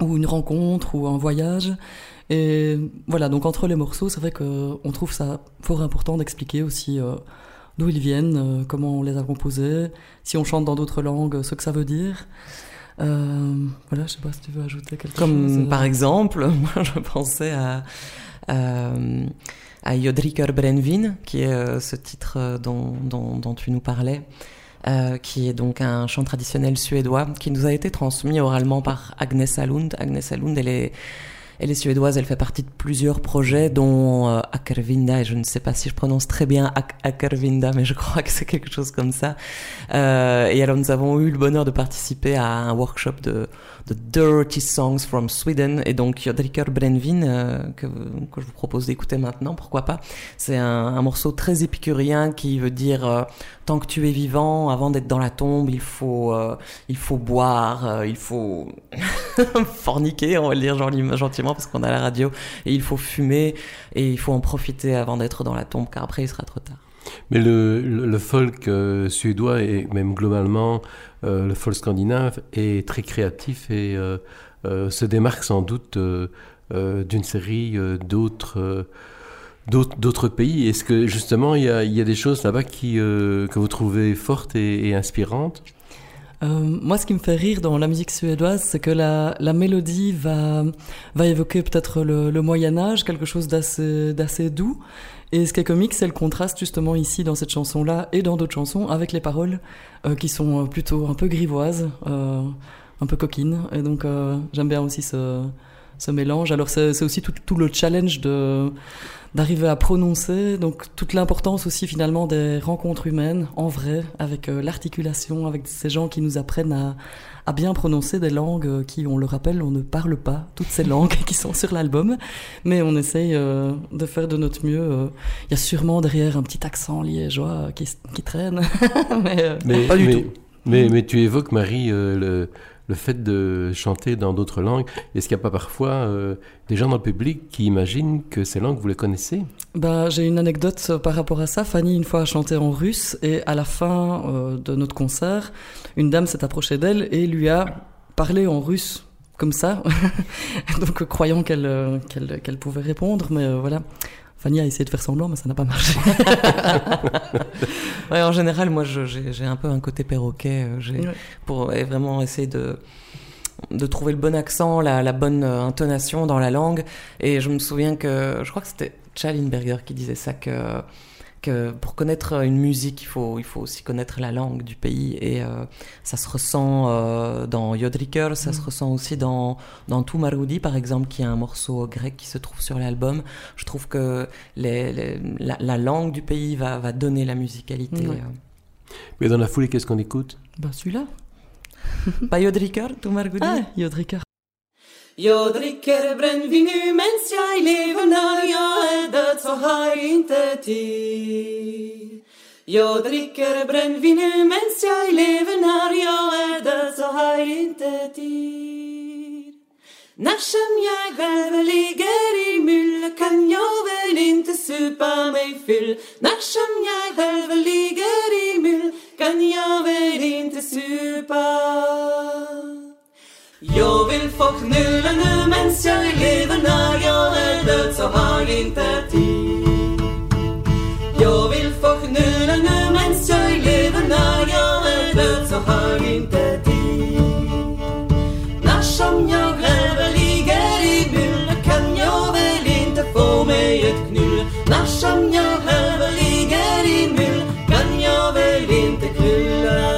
ou une rencontre, ou un voyage. Et voilà, donc entre les morceaux, c'est vrai qu'on trouve ça fort important d'expliquer aussi d'où ils viennent, comment on les a composés, si on chante dans d'autres langues, ce que ça veut dire. Euh, voilà, je sais pas si tu veux ajouter quelque Comme chose. euh. par exemple, moi je pensais à, à, à Jodriker Brenvin, qui est euh, ce titre dont, dont, dont tu nous parlais, euh, qui est donc un chant traditionnel suédois qui nous a été transmis oralement par Agnes Alund. Agnes Alund, elle est, elle est suédoise, elle fait partie de plusieurs projets, dont euh, Akervinda, et je ne sais pas si je prononce très bien Ak- Akervinda, mais je crois que c'est quelque chose comme ça. Euh, et alors nous avons eu le bonheur de participer à un workshop de, de Dirty Songs from Sweden, et donc Jodriker Brenvin, euh, que, je vous propose d'écouter maintenant, pourquoi pas. C'est un, morceau très épicurien qui veut dire euh, tant que tu es vivant, avant d'être dans la tombe, il faut, euh, il faut boire, il faut forniquer, on va le dire gen- gentiment parce qu'on a la radio, et il faut fumer, et il faut en profiter avant d'être dans la tombe, car après il sera trop tard. Mais le, folk suédois et même globalement le folk scandinave est très créatif et euh, euh, se démarque sans doute euh, euh, d'une série euh, d'autres euh, d'autres pays. Est-ce que justement il y a, il y a des choses là-bas qui euh, que vous trouvez fortes et, inspirantes? Euh, moi, ce qui me fait rire dans la musique suédoise, c'est que la, la mélodie va, va évoquer peut-être le, le Moyen Âge, quelque chose d'assez doux. Et ce qui est comique, c'est le contraste justement ici dans cette chanson-là et dans d'autres chansons avec les paroles euh, qui sont euh, plutôt un peu grivoises, euh, un peu coquines. Et donc j'aime bien aussi ce, ce mélange. Alors c'est aussi tout, tout le challenge de d'arriver à prononcer, donc toute l'importance aussi finalement des rencontres humaines en vrai, avec euh, l'articulation, avec ces gens qui nous apprennent à, à bien prononcer des langues qui, on le rappelle, on ne parle pas toutes ces langues qui sont sur l'album, mais on essaye euh, de faire de notre mieux. euh. Il y a sûrement derrière un petit accent liégeois qui, qui traîne, mais, mais, Pas du mais- tout. Mais, mais tu évoques, Marie, euh, le, le fait de chanter dans d'autres langues. Est-ce qu'il n'y a pas parfois euh, des gens dans le public qui imaginent que ces langues, vous les connaissez? Bah, j'ai une anecdote euh, par rapport à ça. Fanny, une fois, a chanté en russe et à la fin euh, de notre concert, une dame s'est approchée d'elle et lui a parlé en russe, comme ça, donc croyant qu'elle pouvait répondre, mais voilà. Fanny a essayé de faire semblant, mais ça n'a pas marché. Ouais, en général, moi, j'ai un peu un côté perroquet. euh, Ouais. pour vraiment essayer de de trouver le bon accent, la, la bonne euh, intonation dans la langue. Et je me souviens que je crois que c'était Schallenberger qui disait ça que que pour connaître une musique, il faut il faut aussi connaître la langue du pays. Et euh, ça se ressent euh, dans Jodriker, ça se ressent aussi dans dans Tout Marudi, par exemple, qui est un morceau grec qui se trouve sur l'album. Je trouve que les, les- la, la langue du pays va va donner la musicalité. Ouais. euh. Mais dans la foulée, qu'est-ce qu'on écoute? Bah, celui-là. Pas Jodriker, Tout Marudi? Ah, Jodrika. Jag dricker brännvin nu mens jag lever när jag är död så har jag inte tid. Jag dricker brännvin nu mens jag lever när jag är död så har jag inte tid. När som jag själv ligger i myll kan jag väl inte supa mig full När som jag själv ligger i myll kan jag väl inte supa jag vill få knulla nu mens jag lever När jag är död så har jag inte tid. Jag vill få knulla nu mens jag lever När jag är död så har jag inte tid. När som jag lever ligger i myll Kan jag väl inte få mig ett knull. När som jag lever ligger i myll Kan jag väl inte knulla.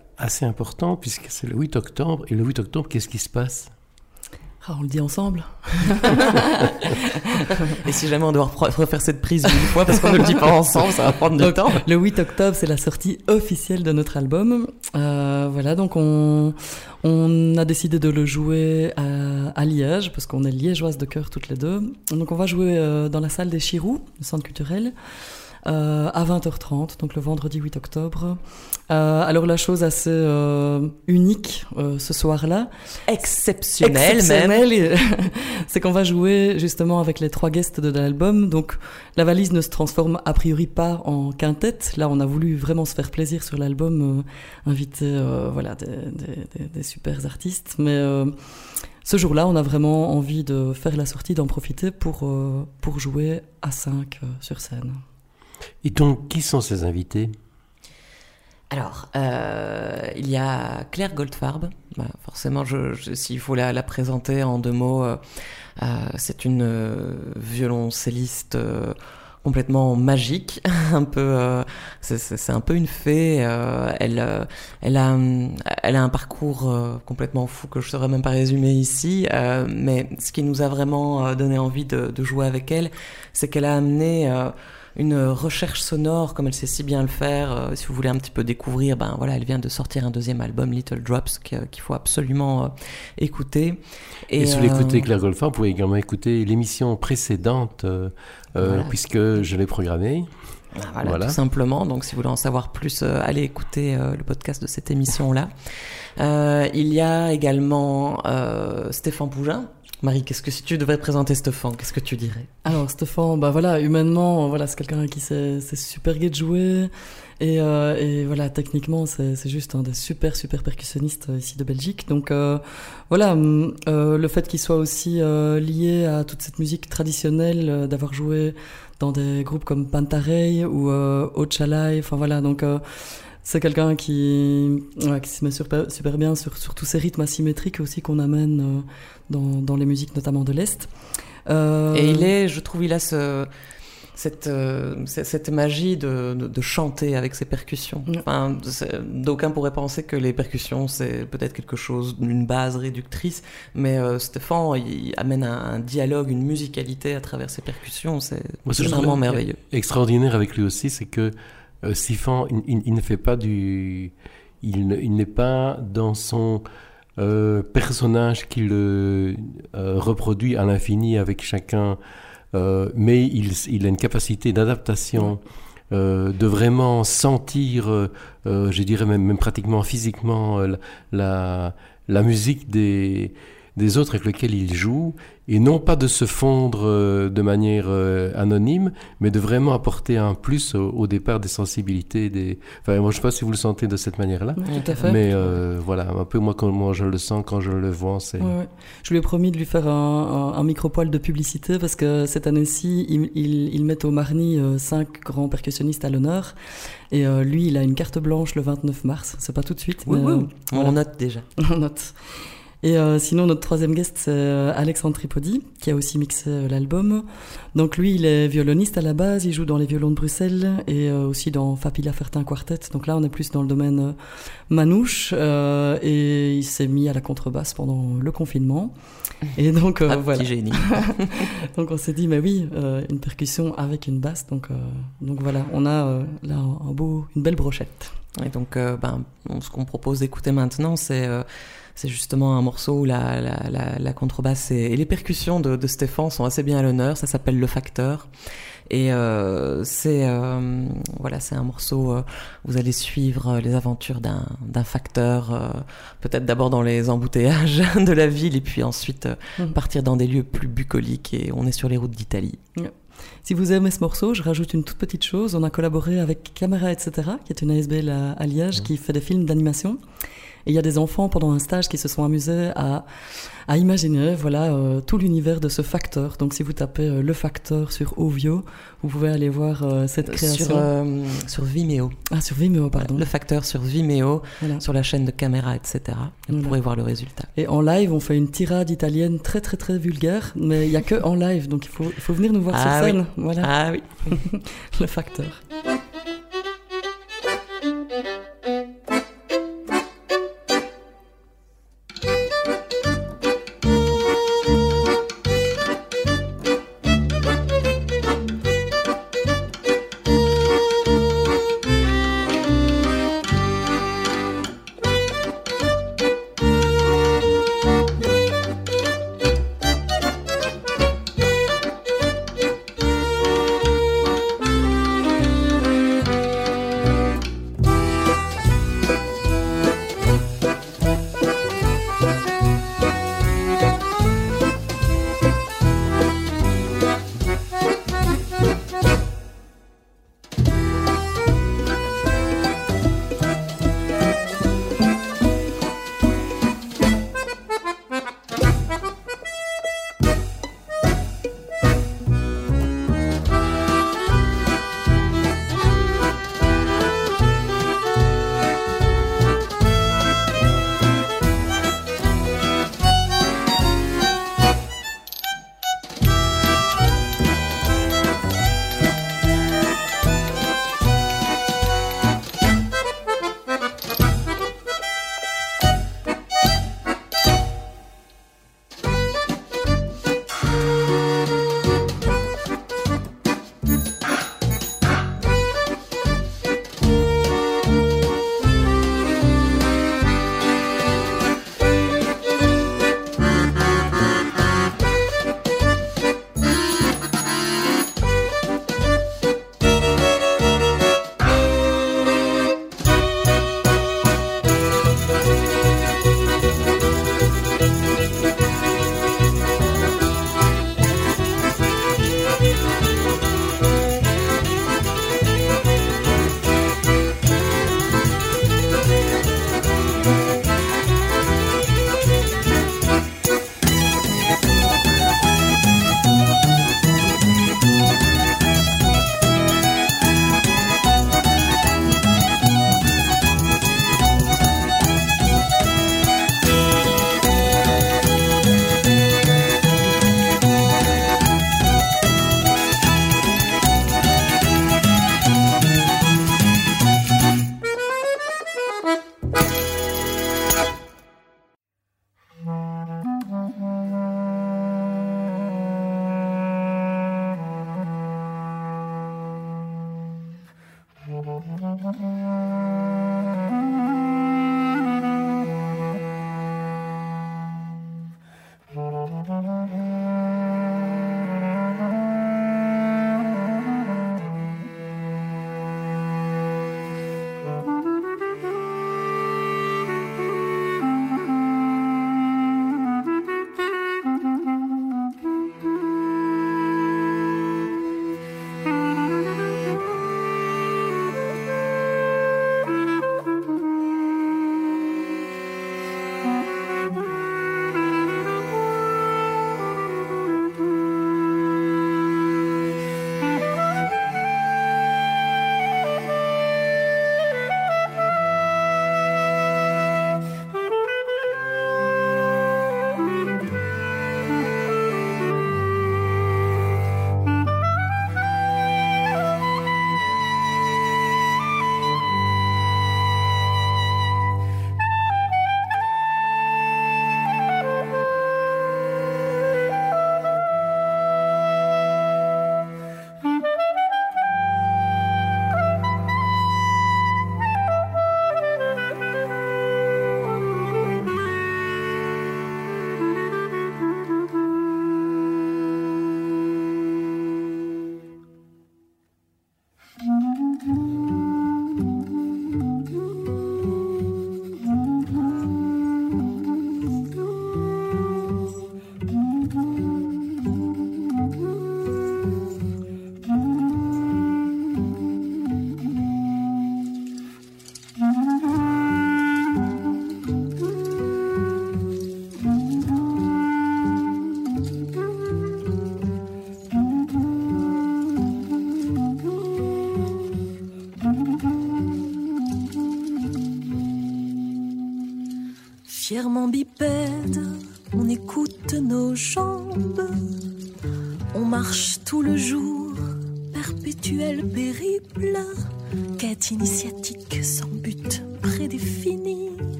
assez importante puisque c'est le 8 octobre. Et le 8 octobre, qu'est-ce qui se passe? Ah, on le dit ensemble. Et si jamais on doit refaire cette prise une fois parce qu'on ne le dit pas ensemble, ça va prendre du Donc, temps. Le 8 octobre, c'est la sortie officielle de notre album. Euh, voilà, donc on, on a décidé de le jouer à, à Liège, parce qu'on est liégeoises de cœur toutes les deux. Donc on va jouer euh, dans la salle des Chirous, le centre culturel. Euh, à 20h30, donc le vendredi 8 octobre. Euh, alors la chose assez euh, unique euh, ce soir-là, Exceptionnel, même. exceptionnel, c'est qu'on va jouer justement avec les trois guests de l'album. Donc la valise ne se transforme a priori pas en quintette. Là, on a voulu vraiment se faire plaisir sur l'album, euh, inviter euh, voilà des, des, des- des super artistes. Mais euh, ce jour-là, on a vraiment envie de faire la sortie, d'en profiter pour euh, pour jouer à 5 sur scène. Et donc, qui sont ces invités? Alors, euh, il y a Claire Goldfarb. Bah, forcément, s'il faut la, présenter en deux mots, euh, euh, c'est une violoncelliste complètement magique, un peu, c'est- un peu une fée. elle, elle a, elle a un parcours complètement fou que je saurais même pas résumer ici. mais ce qui nous a vraiment donné envie de, jouer avec elle, c'est qu'elle a amené une recherche sonore comme elle sait si bien le faire. Euh, si vous voulez un petit peu découvrir, ben voilà, elle vient de sortir un deuxième album, Little Drops, qu'il faut absolument euh, écouter. Et, si vous voulez euh, Claire Golfin, vous pouvez également écouter l'émission précédente, Voilà. puisque je l'ai programmée. Ah, Voilà, Voilà. tout simplement. Donc, si vous voulez en savoir plus, euh, allez écouter euh, le podcast de cette émission-là. Euh, il y a également Stéphane Pougin. Marie, qu'est-ce que si tu devais présenter Stéphane, qu'est-ce que tu dirais? Alors Stéphane, bah voilà, humainement, voilà, c'est quelqu'un qui c'est super gai de jouer. Et, euh, et voilà, techniquement, c'est juste un des super super percussionnistes euh, ici de Belgique. Donc euh, voilà, euh, le fait qu'il soit aussi lié à toute cette musique traditionnelle, d'avoir joué dans des groupes comme Pantarei ou euh, Ochalai, enfin voilà, donc c'est quelqu'un qui, qui se met super, bien sur, tous ces rythmes asymétriques aussi qu'on amène dans, dans les musiques notamment de l'Est. Euh, Et il est, je trouve, il a ce, cette, euh, cette magie de, de, de chanter avec ses percussions. Ouais. Enfin, d'aucuns pourraient penser que les percussions, c'est peut-être quelque chose d'une base réductrice, mais euh, Stéphane, il amène un, un dialogue, une musicalité à travers ses percussions. C'est vraiment merveilleux. Extraordinaire avec lui aussi, c'est que euh, Sifan, il, il- il ne fait pas du. Il, ne- il n'est pas dans son euh, personnage qu'il euh, euh, reproduit à l'infini avec chacun, euh, mais il, il a une capacité d'adaptation. euh, de vraiment sentir, euh, euh, je dirais même, même pratiquement physiquement, la, la musique des, des autres avec lesquels il joue, et non pas de se fondre euh, de manière euh, anonyme, mais de vraiment apporter un plus au, au départ des sensibilités. Des... Enfin, moi, je ne sais pas si vous le sentez de cette manière-là, Ouais, tout à fait. mais euh, voilà, un peu moi comment je le sens quand je le vois, c'est... Ouais, ouais. Je lui ai promis de lui faire un, un, un micro-poil de publicité parce que cette année-ci, ils il, il mettent au Marny euh, cinq grands percussionnistes à l'honneur. Et euh, lui, il a une carte blanche le 29 mars. C'est pas tout de suite, Oui, mais oui. euh, voilà. On note déjà. on note. Et euh, sinon, notre troisième guest, c'est euh, Alexandre Tripodi, qui a aussi mixé euh, l'album. Donc lui, il est violoniste à la base, il joue dans les violons de Bruxelles et euh, aussi dans Fapila Fertin Quartet. Donc là, on est plus dans le domaine euh, manouche euh, et il s'est mis à la contrebasse pendant le confinement. Et donc euh, Ah, voilà. petit génie. Donc on s'est dit, mais oui, euh, une percussion avec une basse. Donc, euh, donc voilà, on a euh, là un, beau, une belle brochette. Et donc, ben, ce qu'on propose d'écouter maintenant, c'est euh, c'est justement un morceau où la, la, la, la contrebasse et, et les percussions de, de Stéphane sont assez bien à l'honneur. Ça s'appelle Le Facteur. Et euh, c'est euh, voilà, c'est un morceau. euh, vous allez suivre euh, les aventures d'un d'un facteur, peut-être d'abord dans les embouteillages de la ville, et puis ensuite Mhm. partir dans des lieux plus bucoliques. Et on est sur les routes d'Italie. Si vous aimez ce morceau, je rajoute une toute petite chose. On a collaboré avec Camera, etc., qui est une ASBL à, à Liège, qui fait des films d'animation. Et il y a des enfants pendant un stage qui se sont amusés à, à imaginer voilà, euh, tout l'univers de ce facteur. Donc si vous tapez euh, le facteur sur Ovio, vous pouvez aller voir euh, cette création. Sur, sur Vimeo. Ah, sur Vimeo, pardon. Le facteur sur Vimeo, Voilà. sur la chaîne de caméra, etc. Et vous Voilà. pourrez voir le résultat. Et en live, on fait une tirade italienne très très très vulgaire, mais il y a que en live, donc il faut, il faut venir nous voir Ah sur oui. scène. Voilà, Ah oui. le facteur.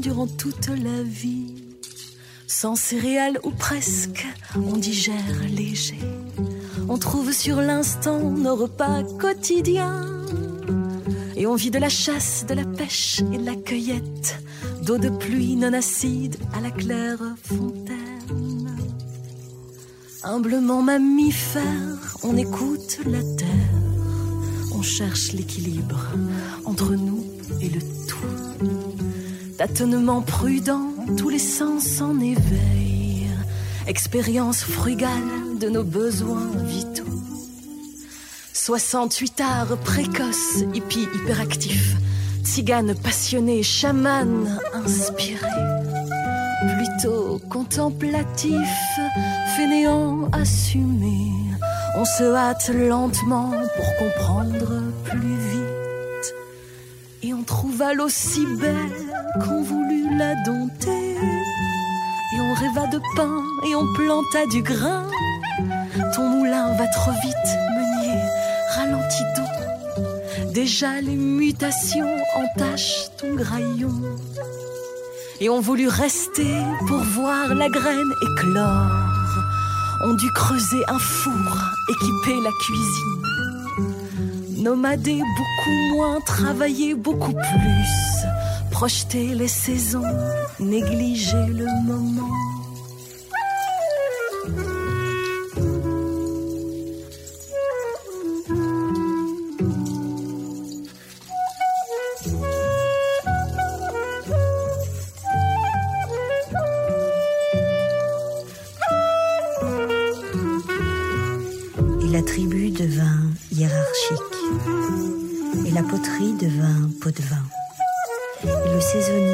Durant toute la vie. Sans céréales ou presque, on digère léger. On trouve sur l'instant nos repas quotidiens. Et on vit de la chasse, de la pêche et de la cueillette, d'eau de pluie non acide à la claire fontaine. Humblement mammifère, on écoute la terre, on cherche l'équilibre entre nous et le tout. Tâtonnement prudent, tous les sens en éveil, expérience frugale de nos besoins vitaux. 68 arts précoces, hippie hyperactif, tzigane passionné, chaman inspiré, plutôt contemplatif, fainéant assumé. On se hâte lentement pour comprendre plus vite. Et on trouva l'eau si belle qu'on voulut la dompter. Et on rêva de pain et on planta du grain. Ton moulin va trop vite, meunier, ralentis donc. Déjà les mutations entachent ton graillon. Et on voulut rester pour voir la graine éclore. On dut creuser un four, équiper la cuisine. Nomader beaucoup moins, travailler beaucoup plus. Projeter les saisons, négliger le moment. Et la tribu devint hiérarchique. Et la poterie devint pot de vin. Et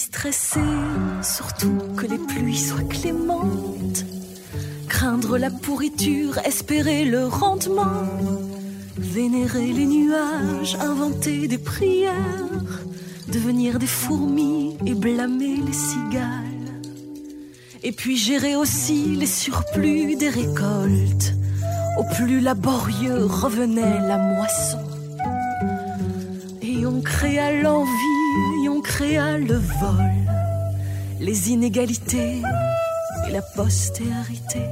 stressé, surtout que les pluies soient clémentes. Craindre la pourriture, espérer le rendement. Vénérer les nuages, inventer des prières. Devenir des fourmis et blâmer les cigales. Et puis gérer aussi les surplus des récoltes. Au plus laborieux revenait la moisson. Le vol, les inégalités et la postérité.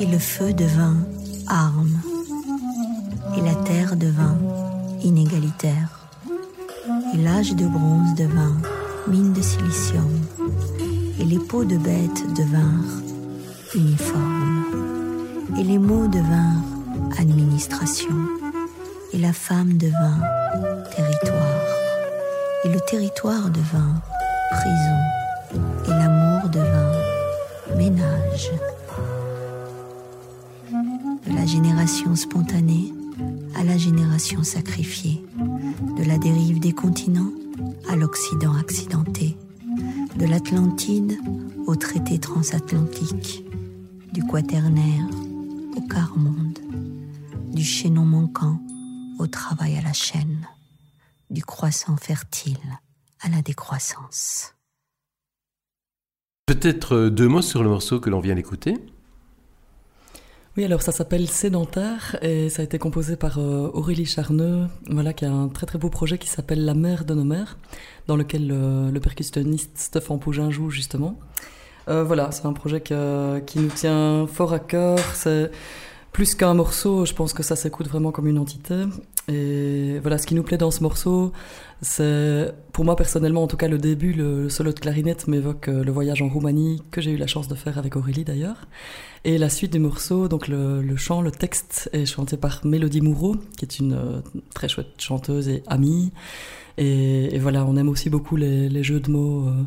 Et le feu devint arme. Deux mots sur le morceau que l'on vient d'écouter. Oui, alors ça s'appelle Sédentaire et ça a été composé par euh, Aurélie Charneux, voilà, qui a un très très beau projet qui s'appelle La mère de nos mères, dans lequel euh, le percussionniste Stéphane Pougin joue justement. Euh, voilà, c'est un projet qui nous tient fort à cœur. C'est plus qu'un morceau, je pense que ça s'écoute vraiment comme une entité. Et voilà, ce qui nous plaît dans ce morceau, c'est, pour moi personnellement, en tout cas, le début, le, solo de clarinette m'évoque euh, le voyage en Roumanie que j'ai eu la chance de faire avec Aurélie d'ailleurs. Et la suite du morceau, donc le, le chant, le texte est chanté par Mélodie Moureau, qui est une euh, très chouette chanteuse et amie. Et, et voilà, on aime aussi beaucoup les, les jeux de mots euh,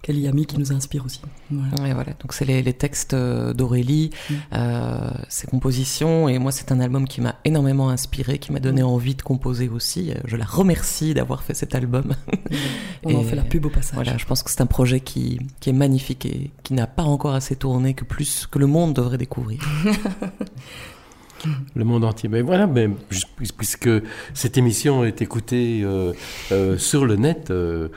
qu'elle y a mis qui nous inspirent aussi. Voilà. Ouais, voilà. Donc c'est les, les textes euh, d'Aurélie, Mm. euh, ses compositions, et moi c'est un album qui m'a énormément inspiré, qui m'a donné envie de composer aussi. Euh, Je la remercie d'avoir fait cet album. On en Et fait la pub au passage. Voilà, je pense que c'est un projet qui, qui est magnifique et qui n'a pas encore assez tourné, que plus que le monde devrait découvrir. Le monde entier. Mais voilà, puisque cette émission est écoutée euh, euh, sur le net, euh,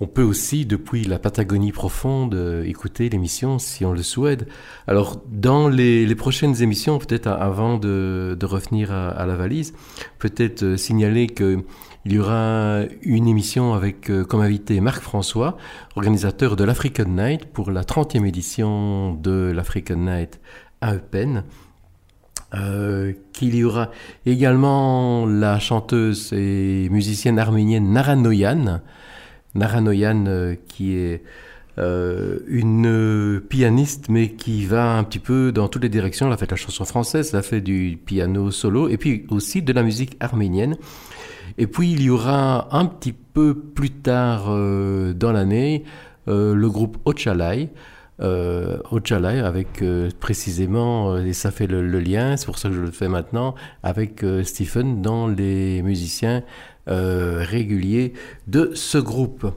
on peut aussi, depuis la Patagonie profonde, écouter l'émission si on le souhaite. Alors, dans les, prochaines émissions, peut-être avant de, revenir à, la valise, peut-être signaler que il y aura une émission avec comme invité Marc François, organisateur de l'African Night pour la 30e édition de l'African Night à Eupen. Euh, qu'il y aura également la chanteuse et musicienne arménienne Nara Noyan. Nara Noyan euh, qui est euh, une euh, pianiste mais qui va un petit peu dans toutes les directions. Elle a fait de la chanson française, elle a fait du piano solo et puis aussi de la musique arménienne. Et puis il y aura un petit peu plus tard dans l'année le groupe Ochalai euh, avec euh, précisément, euh, et ça fait le, lien, c'est pour ça que je le fais maintenant, avec euh, Stephen dans les musiciens réguliers de ce groupe.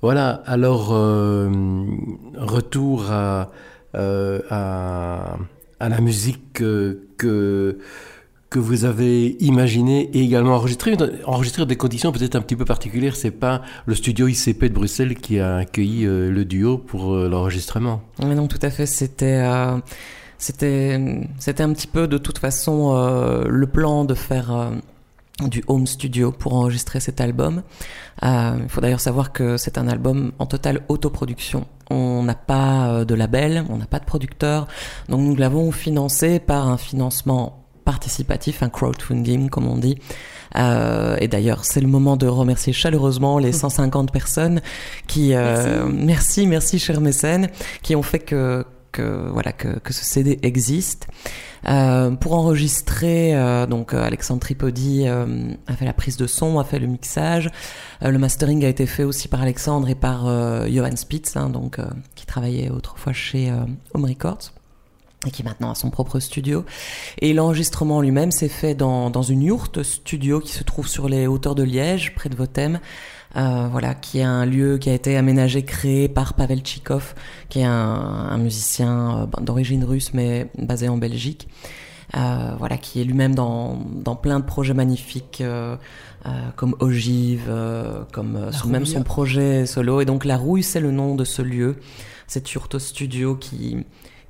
Voilà, alors retour à, à, la musique que, que vous avez imaginée et également enregistrée, enregistrée dans des conditions peut-être un petit peu particulières. C'est pas le studio ICP de Bruxelles qui a accueilli euh, le duo pour euh, l'enregistrement. Mais non, tout à fait. C'était, euh, c'était, c'était un petit peu de toute façon le plan de faire du home studio pour enregistrer cet album. Il faut d'ailleurs savoir que c'est un album en totale autoproduction. On n'a pas de label, on n'a pas de producteur, donc nous l'avons financé par un financement participatif, un crowdfunding comme on dit. Euh, et d'ailleurs, c'est le moment de remercier chaleureusement les 150 personnes qui, euh, merci, merci, chers mécènes, qui ont fait que que voilà que, que ce CD existe. Euh, pour enregistrer, euh, donc euh, Alexandre Tripodi a fait la prise de son, a fait le mixage. Le mastering a été fait aussi par Alexandre et par Johan Spitz, hein, donc qui travaillait autrefois chez Home Records et qui maintenant a son propre studio. Et l'enregistrement lui-même s'est fait dans, dans une yourte studio qui se trouve sur les hauteurs de Liège, près de Votem. Euh, voilà, qui est un lieu qui a été aménagé, créé par Pavel Tchikov, qui est un, un musicien euh, ben, d'origine russe mais basé en Belgique. Euh, voilà, qui est lui-même dans, dans plein de projets magnifiques euh, euh, comme Ogive, euh, comme euh, son- même son projet solo. Et donc La Rouille, c'est le nom de ce lieu, cette yourte studio qui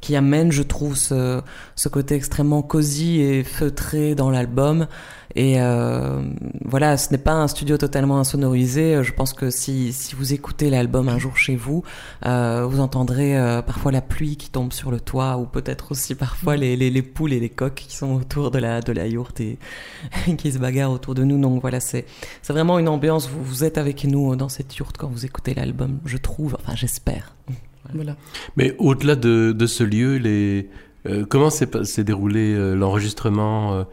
qui amène, je trouve, ce, ce côté extrêmement cosy et feutré dans l'album. Et euh, voilà, ce n'est pas un studio totalement insonorisé. Je pense que si, si vous écoutez l'album un jour chez vous, euh, vous entendrez euh, parfois la pluie qui tombe sur le toit, ou peut-être aussi parfois les, les, les poules et les coqs qui sont autour de la, de la yourte et qui se bagarrent autour de nous. Donc voilà, c'est c'est vraiment une ambiance. Vous, vous êtes avec nous dans cette yourte quand vous écoutez l'album, je trouve. Enfin, j'espère. Voilà. Mais au-delà de, de ce lieu, les, euh, comment s'est déroulé euh, l'enregistrement, euh,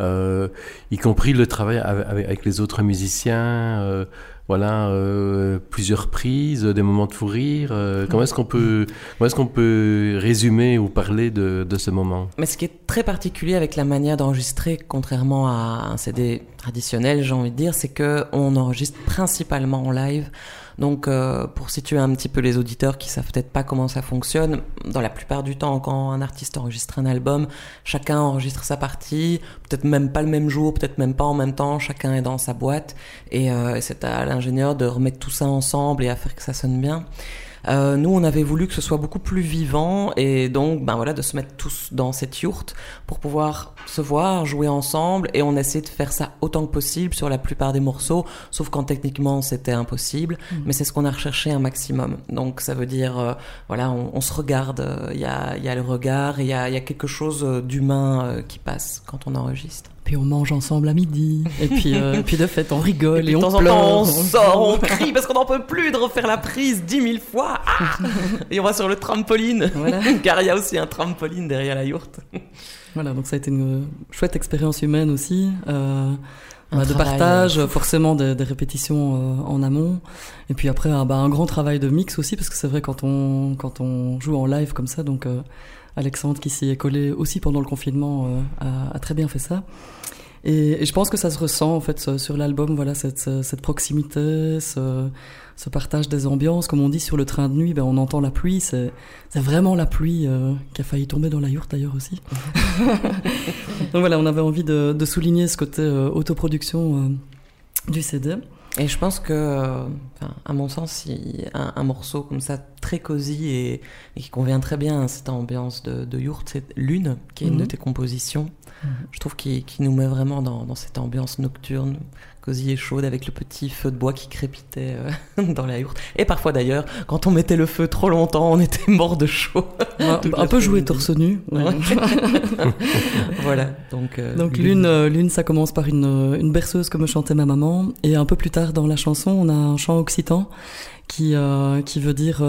euh, y compris le travail avec, les autres musiciens euh, voilà, euh, plusieurs prises, des moments de fou rire. euh, comment est-ce qu'on peut, comment est-ce qu'on peut résumer ou parler de, de ce moment? Mais ce qui est très particulier avec la manière d'enregistrer, contrairement à un CD traditionnel, j'ai envie de dire, c'est que on enregistre principalement en live. Donc, euh, pour situer un petit peu les auditeurs qui savent peut-être pas comment ça fonctionne, dans la plupart du temps, quand un artiste enregistre un album, chacun enregistre sa partie, peut-être même pas le même jour, peut-être même pas en même temps, chacun est dans sa boîte, et, euh, et c'est à l'ingénieur de remettre tout ça ensemble et à faire que ça sonne bien. Euh, nous, on avait voulu que ce soit beaucoup plus vivant et donc, ben voilà, de se mettre tous dans cette yourte pour pouvoir se voir, jouer ensemble et on essaie de faire ça autant que possible sur la plupart des morceaux, sauf quand techniquement c'était impossible, mais c'est ce qu'on a recherché un maximum. Donc ça veut dire, euh, voilà, on, on se regarde, euh, il y, a, il y a le regard, il y a, il y a quelque chose euh, d'humain qui passe quand on enregistre. Puis on mange ensemble à midi. Et puis, euh, et puis de fait, on rigole et, on temps en pleure. temps, on sort, on crie parce qu'on n'en peut plus de refaire la prise dix mille fois. Ah et on va sur le trampoline. Voilà. Car il y a aussi un trampoline derrière la yourte. Voilà, donc ça a été une chouette expérience humaine aussi. euh, bah, de partage, euh, forcément des, des répétitions euh, en amont. Et puis après, un, bah, un grand travail de mix aussi, parce que c'est vrai quand on, quand on joue en live comme ça, donc euh, Alexandre qui s'y est collé aussi pendant le confinement euh, a, a très bien fait ça. Et, et je pense que ça se ressent en fait sur l'album, voilà cette, ce- cette proximité, ce, ce partage des ambiances. Comme on dit sur le train de nuit, ben, on entend la pluie. C'est vraiment la pluie euh, qui a failli tomber dans la yourte d'ailleurs aussi. Donc voilà, on avait envie de, de souligner ce côté euh, autoproduction euh, du CD. Et je pense que, euh, à mon sens, un, un morceau comme ça, très cosy et, et qui convient très bien à cette ambiance de, de yourte, c'est Lune, qui est une de Mhm. tes compositions. Je trouve qu'il nous met vraiment dans, dans cette ambiance nocturne, cosy et chaude, avec le petit feu de bois qui crépitait euh, dans la yourte. Et parfois d'ailleurs, quand on mettait le feu trop longtemps, on était mort de chaud. Un, peu joué torse nu. ouais. voilà, donc... euh, Donc lune, euh, lune, ça commence par une, une berceuse comme chantait ma maman. Et un peu plus tard dans la chanson, on a un chant occitan qui, qui veut dire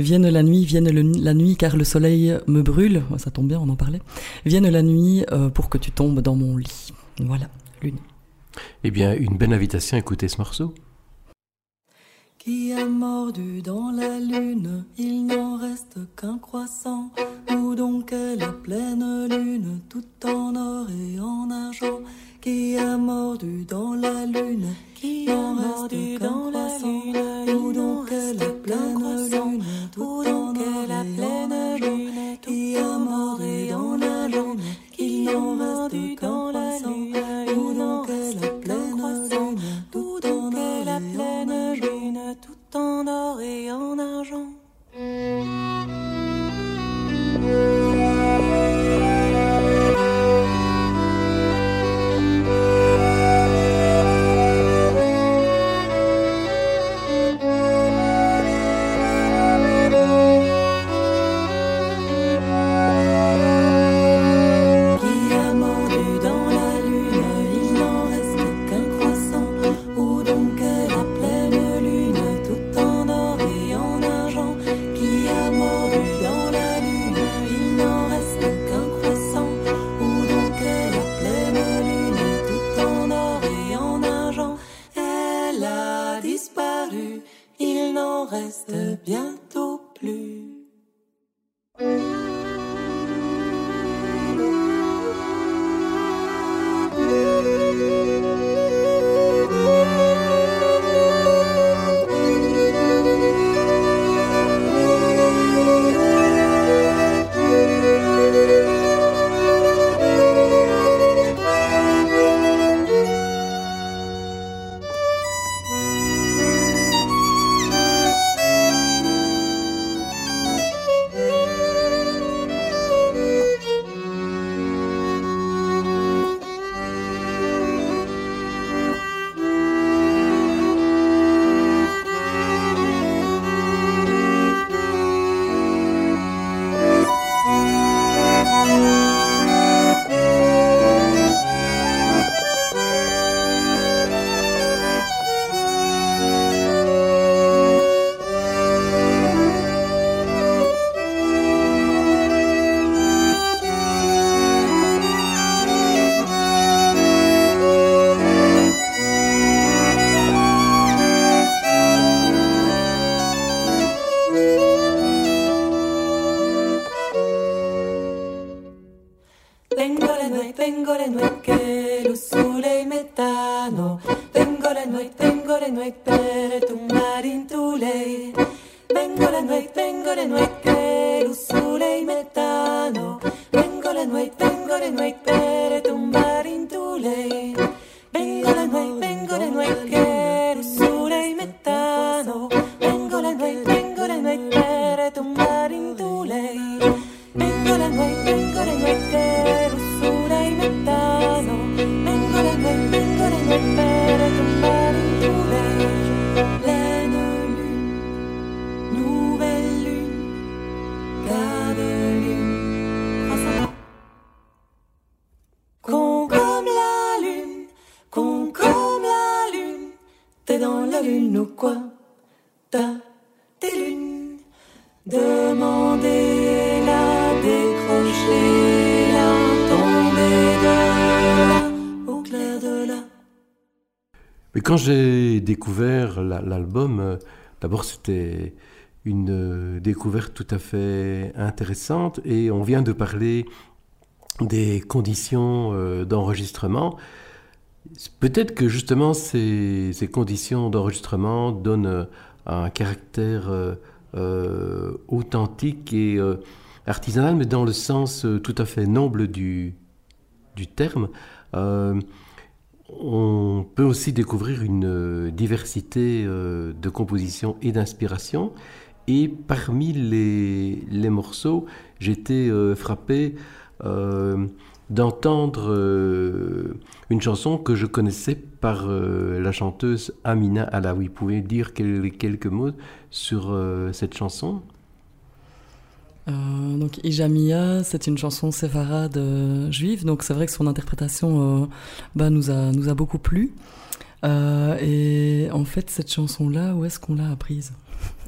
Vienne la nuit, vienne le- la nuit car le soleil me brûle. Ça tombe bien, on en parlait. Vienne la nuit euh, pour que tu tombes dans mon lit. Voilà, lune. Eh bien, une bonne invitation à écouter ce morceau. Qui a mordu dans la lune, il n'en reste qu'un croissant. Où donc est la pleine lune, tout en or et en argent? Qui a mordu dans la lune, Qui reste qu'un dans la lune, n'en donc la pleine lune, en donc la en pleine lune, Qui tout a en or mordu dans en la lune, Qui mordu reste dans la lune, donc la pleine en donc la en lune, tout en or et en argent reste Tengo la nuit, tengo la nuit, tengo quand j'ai découvert la- l'album, euh, d'abord c'était une euh, découverte tout à fait intéressante et on vient de parler des conditions euh, d'enregistrement. Peut-être que justement ces, conditions d'enregistrement donnent un caractère authentique et artisanal, mais dans le sens tout à fait noble du, terme. On peut aussi découvrir une euh, diversité euh, de compositions et d'inspiration. Et parmi les, les morceaux, j'étais euh, frappé d'entendre une chanson que je connaissais par la chanteuse Amina Alaoui. Vous dire quel- quelques mots sur cette chanson? Euh, donc Ijamia, c'est une chanson séfarade euh, juive, donc c'est vrai que son interprétation euh, bah, nous, a, nous a beaucoup plu. Et en fait, cette chanson-là, où est-ce qu'on l'a apprise?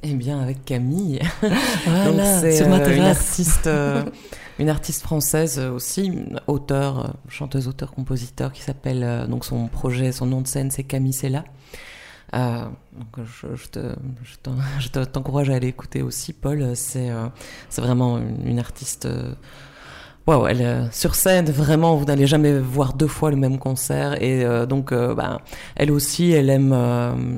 Eh bien, avec Camille. Donc, Voilà, c'est sur ma une artiste, une artiste française aussi, euh, chanteuse, auteur, compositeur, qui s'appelle donc son projet, son nom de scène, c'est Camille Sella. Euh, je, te- t'encourage à aller écouter aussi, Paul. C'est euh, vraiment une, artiste. euh, Waouh, elle euh, sur scène vraiment vous n'allez jamais voir deux fois le même concert et donc bah, elle aussi elle aime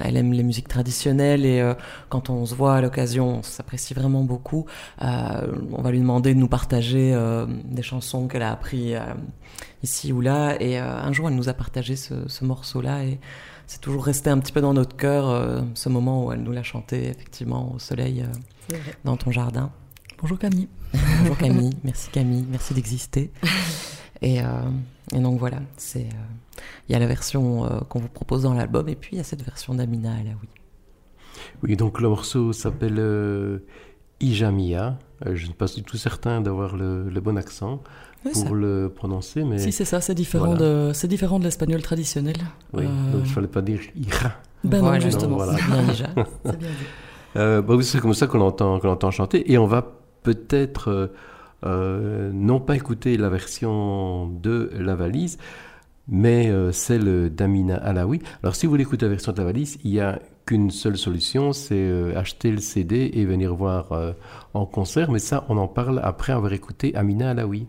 les musiques traditionnelles et quand on se voit à l'occasion on s'apprécie vraiment beaucoup on va lui demander de nous partager des chansons qu'elle a appris ici ou là et un jour elle nous a partagé ce, ce morceau là et c'est toujours resté un petit peu dans notre cœur euh, ce moment où elle nous l'a chanté effectivement au soleil euh, dans ton jardin Bonjour Camille. Bonjour Camille, merci Camille, merci d'exister. Et, euh, et donc voilà, c'est euh, il y a la version euh, qu'on vous propose dans l'album et puis il y a cette version d'Amina Alaoui. Oui, donc le morceau s'appelle euh, Ijamia. Euh, je ne suis pas du tout certain d'avoir le, le bon accent Oui, pour ça- le prononcer, mais Si c'est ça, c'est différent Voilà. de c'est différent de l'espagnol traditionnel. oui, Euh, donc il fallait pas dire Ira. Ben non, Voilà, justement. voilà. c'est bien déjà. C'est bien dit. Euh, bah oui, c'est comme ça qu'on entend, qu'on entend chanter. Et on va peut-être euh, euh, non pas écouter la version de la valise, mais euh, celle d'Amina Alaoui. Alors si vous voulez écouter la version de la valise, il n'y a qu'une seule solution, c'est euh, acheter le CD et venir voir euh, en concert. Mais ça, on en parle après avoir écouté Amina Alaoui.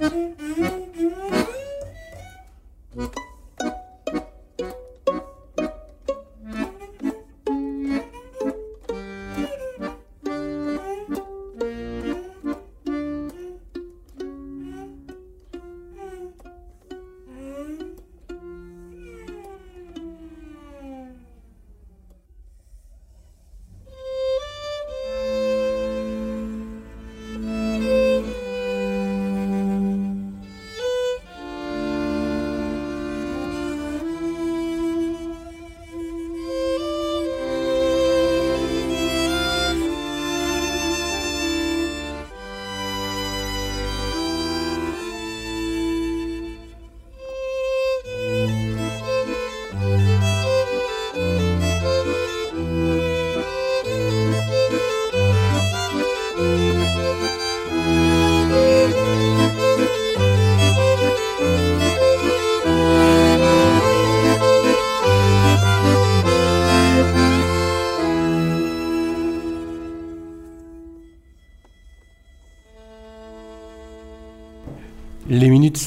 Mm-hmm.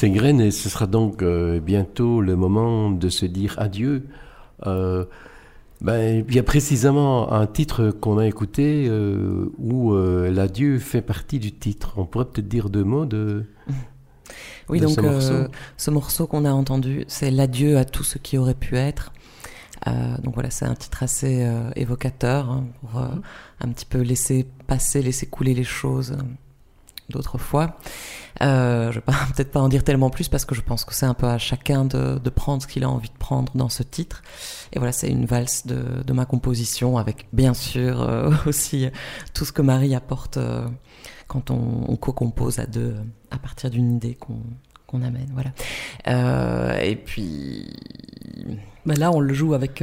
S'égrènent et ce sera donc euh, bientôt le moment de se dire adieu. Euh, ben, il y a précisément un titre qu'on a écouté euh, où l'adieu fait partie du titre. On pourrait peut-être dire deux mots de. Oui, de donc ce morceau. ce morceau qu'on a entendu, c'est l'adieu à tout ce qui aurait pu être. Euh, donc voilà, c'est un titre assez euh, évocateur hein, pour euh, un petit peu laisser passer, laisser couler les choses euh, d'autrefois. Euh, je vais pas- peut-être pas en dire tellement plus parce que je pense que c'est un peu à chacun de, prendre ce qu'il a envie de prendre dans ce titre. Et voilà, c'est une valse de, ma composition avec bien sûr euh, aussi tout ce que Marie apporte euh, quand on, co-compose à deux à partir d'une idée qu'on amène. Voilà. Et puis Mais là, on le joue avec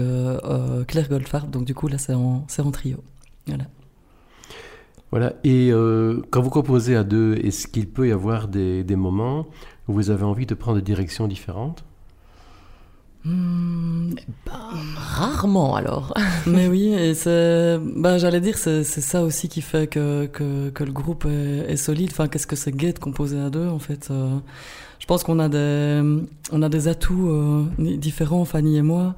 Claire Goldfarb, donc du coup, là, c'est en, en trio. Voilà. Voilà. Et euh, quand vous composez à deux, est-ce qu'il peut y avoir des, des moments où vous avez envie de prendre des directions différentes? Hmm, Rarement alors. Mais oui, et c'est, bah, j'allais dire, c'est, c'est ça aussi qui fait que, que, que le groupe est, est solide. Enfin, qu'est-ce que c'est gai de composer à deux, en fait. Euh, je pense qu'on a des, on a des atouts euh, différents, Fanny et moi.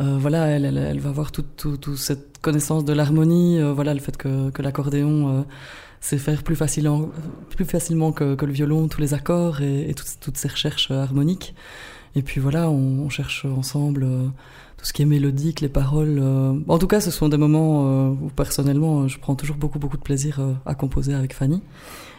Euh, voilà, elle, elle, elle va avoir toute tout, tout cette connaissance de l'harmonie, euh, voilà, le fait que, que l'accordéon euh, sait faire plus facilement, plus facilement que, que le violon tous les accords et, et toutes, toutes ces recherches euh, harmoniques. Et puis voilà, on, on cherche ensemble euh, tout ce qui est mélodique, les paroles. euh. En tout cas, ce sont des moments euh, où personnellement, je prends toujours beaucoup, beaucoup de plaisir à composer avec Fanny.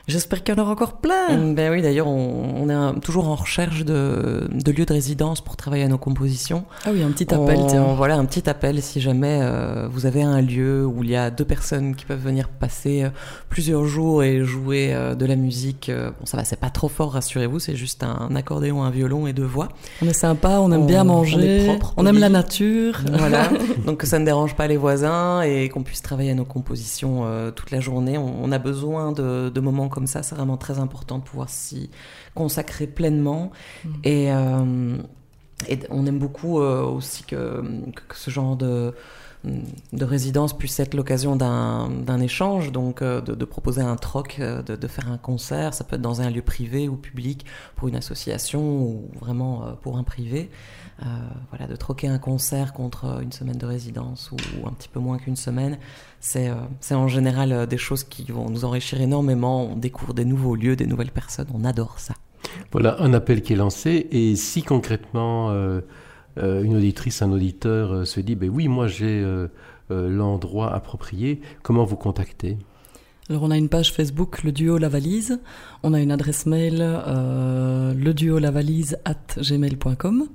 J'espère qu'il y en aura encore plein. Mm, Ben oui, d'ailleurs, on, on est un- toujours en recherche de, de lieux de résidence pour travailler à nos compositions. Ah oui, un petit appel, On- tiens. Voilà, un petit appel si jamais euh, vous avez un lieu où il y a deux personnes qui peuvent venir passer euh, plusieurs jours et jouer euh, de la musique. bon, ça va, c'est pas trop fort, rassurez-vous, c'est juste un accordéon, un violon et deux voix. On est sympa, on aime On- bien on manger, est propre, on aime la nature. Voilà, donc que ça ne dérange pas les voisins et qu'on puisse travailler à nos compositions toute la journée. On, on a besoin de, de moments comme ça, c'est vraiment très important de pouvoir s'y consacrer pleinement. Et, euh, et on aime beaucoup euh, aussi que, que ce genre de, de résidence puisse être l'occasion d'un échange, donc euh, de, proposer un troc, euh, de, de faire un concert. Ça peut être dans un lieu privé ou public pour une association ou vraiment euh, pour un privé. Voilà, de troquer un concert contre une semaine de résidence ou, un petit peu moins qu'une semaine, c'est en général des choses qui vont nous enrichir énormément. On découvre des nouveaux lieux, des nouvelles personnes. On adore ça. Voilà un appel qui est lancé. Et si concrètement une auditrice, un auditeur euh, se dit ben oui, moi j'ai euh, euh, l'endroit approprié, comment vous contacter? Alors on a une page Facebook, le duo La Valise. On a une adresse mail, euh, le duo la valise at gmail.com.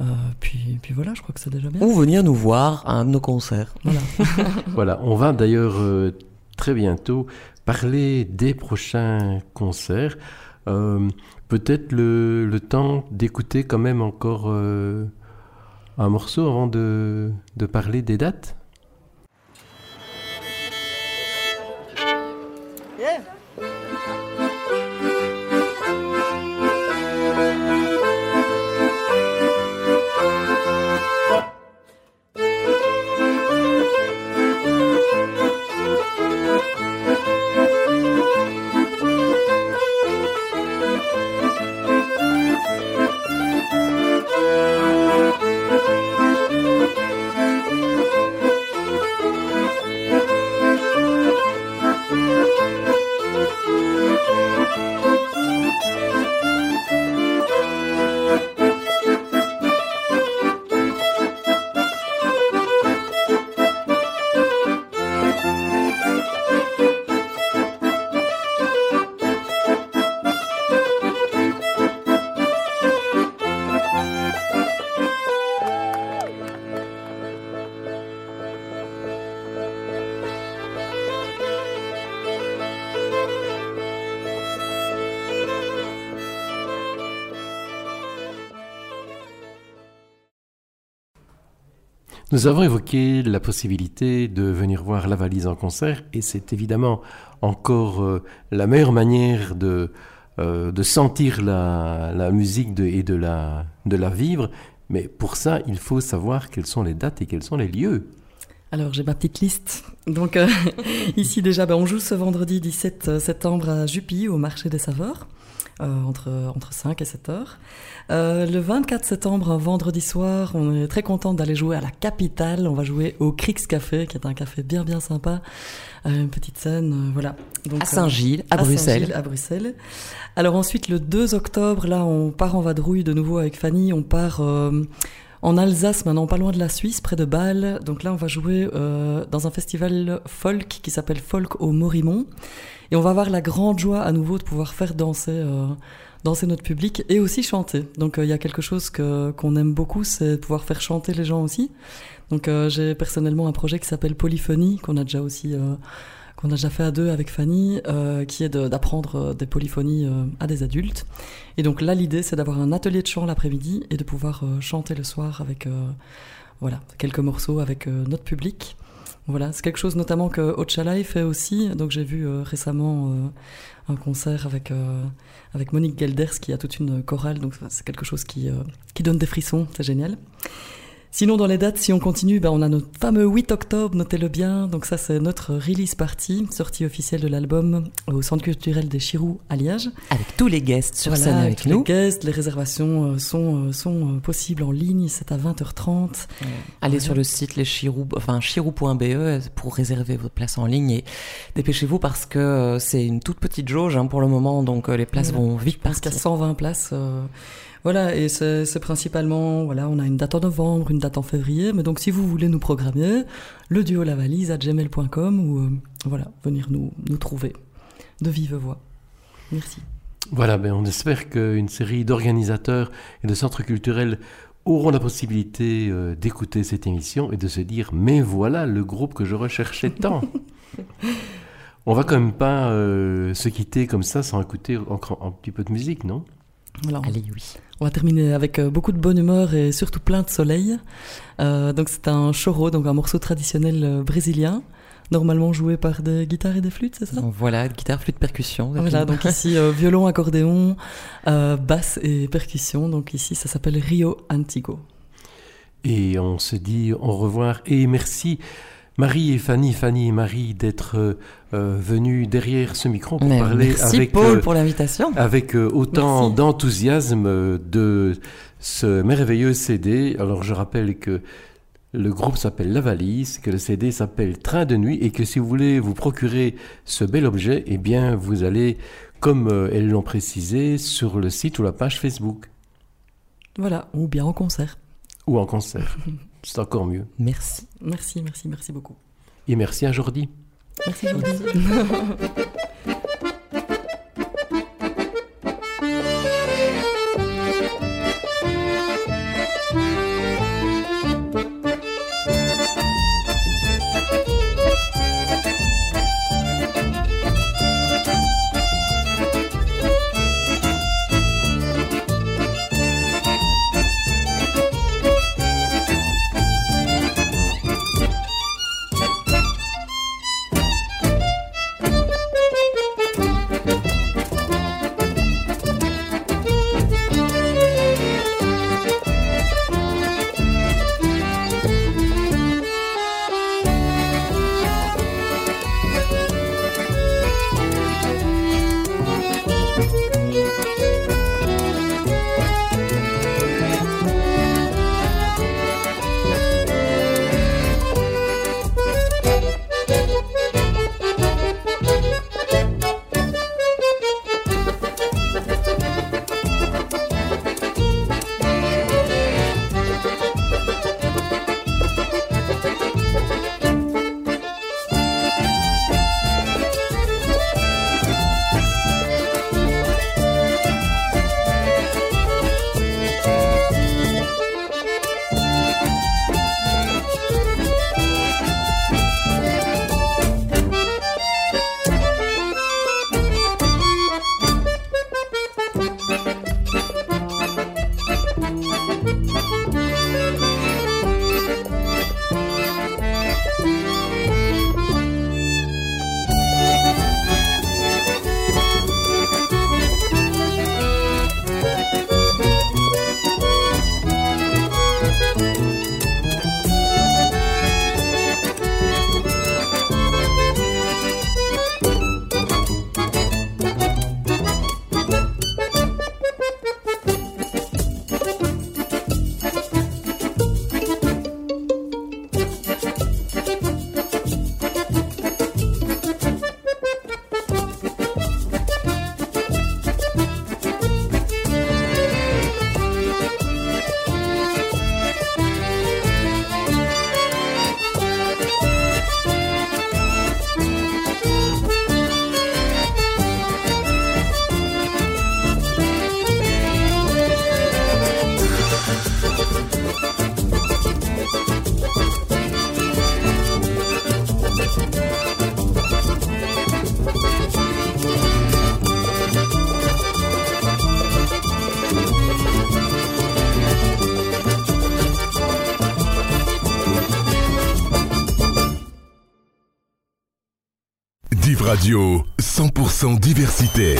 Euh, puis, puis voilà, je crois que c'est déjà bien. Ou venir nous voir à un de nos concerts. Voilà. Voilà, on va d'ailleurs euh, très bientôt parler des prochains concerts. Euh, Peut-être le, le temps d'écouter quand même encore euh, un morceau avant de, parler des dates Nous avons évoqué la possibilité de venir voir la valise en concert et c'est évidemment encore euh, la meilleure manière de, euh, de sentir la, la musique et de la, de la vivre. Mais pour ça, il faut savoir quelles sont les dates et quels sont les lieux. Alors j'ai ma petite liste. Donc euh, ici déjà, ben, on joue ce vendredi 17 septembre à Jupy au marché des Saveurs. Euh, entre, entre 5 et 7 heures. Euh, le 24 septembre, un vendredi soir, on est très content d'aller jouer à la capitale. On va jouer au Crix Café, qui est un café bien bien sympa, euh, une petite scène, euh, voilà. Donc, À Saint-Gilles, à Bruxelles. Saint-Gilles, à Bruxelles. Alors ensuite, le 2 octobre, là, on part en vadrouille de nouveau avec Fanny. On part euh, en Alsace, maintenant pas loin de la Suisse, près de Bâle. Donc là, on va jouer euh, dans un festival folk qui s'appelle Folk au Morimont. Et on va avoir la grande joie à nouveau de pouvoir faire danser, euh, danser notre public et aussi chanter. Donc euh, il y a quelque chose qu'on aime beaucoup, c'est de pouvoir faire chanter les gens aussi. Donc j'ai personnellement un projet qui s'appelle Polyphonie, qu'on a déjà aussi... qu'on a déjà fait à deux avec Fanny, euh, qui est d'apprendre euh, des polyphonies euh, à des adultes. Et donc là, l'idée, c'est d'avoir un atelier de chant l'après-midi et de pouvoir euh, chanter le soir avec voilà, quelques morceaux avec notre public. Voilà, c'est quelque chose notamment que Ochalai fait aussi. Donc j'ai vu récemment un concert avec, avec Monique Gelders qui a toute une chorale. Donc c'est quelque chose qui, qui donne des frissons, c'est génial. Sinon, dans les dates, si on continue, ben, on a notre fameux 8 octobre, notez-le bien. Donc ça, c'est notre release party, sortie officielle de l'album au Centre culturel des Chirous à Liège. Avec tous les guests sur Voilà, scène avec tous nous. Les guests, les réservations euh, sont, euh, sont euh, possibles en ligne, c'est à 20h30. Allez Ouais. sur le site les Chirou, enfin chirou.be pour réserver votre place en ligne et dépêchez-vous parce que c'est une toute petite jauge hein, pour le moment, donc les places vont vite Parce qu'il y partir. a 120 places. euh, voilà, et c'est principalement, voilà, on a une date en novembre, une date en février, mais donc si vous voulez nous programmer, le duo la valise à gmail.com ou euh, voilà, venir nous, nous trouver de vive voix. Merci. Voilà, ben on espère qu'une série d'organisateurs et de centres culturels auront la possibilité euh, d'écouter cette émission et de se dire mais voilà le groupe que je recherchais tant. on va quand même pas euh, se quitter comme ça sans écouter encore un petit peu de musique, non? Voilà, on- Allez, oui. On va terminer avec euh, beaucoup de bonne humeur et surtout plein de soleil. Euh, donc c'est un choro, donc un morceau traditionnel euh, brésilien, normalement joué par des guitares et des flûtes, c'est ça? Donc voilà, guitare, flûte, percussion. Voilà, donc ici euh, violon, accordéon, euh, basse et percussion. Donc ici ça s'appelle Rio Antigo. Et on se dit au revoir et merci Marie et Fanny, Fanny et Marie d'être euh, euh, venues derrière ce micro pour Mais parler merci avec Paul euh, pour l'invitation. avec euh, autant d'enthousiasme de ce merveilleux CD. Alors je rappelle que le groupe s'appelle La Valise, que le CD s'appelle Train de nuit et que si vous voulez vous procurer ce bel objet, eh bien vous allez, comme elles l'ont précisé, sur le site ou la page Facebook Voilà, ou bien en concert. ou en concert. C'est encore mieux. Merci. Merci, merci, merci beaucoup. Et merci à Jordi. Merci Jordi. Radio, 100% diversité.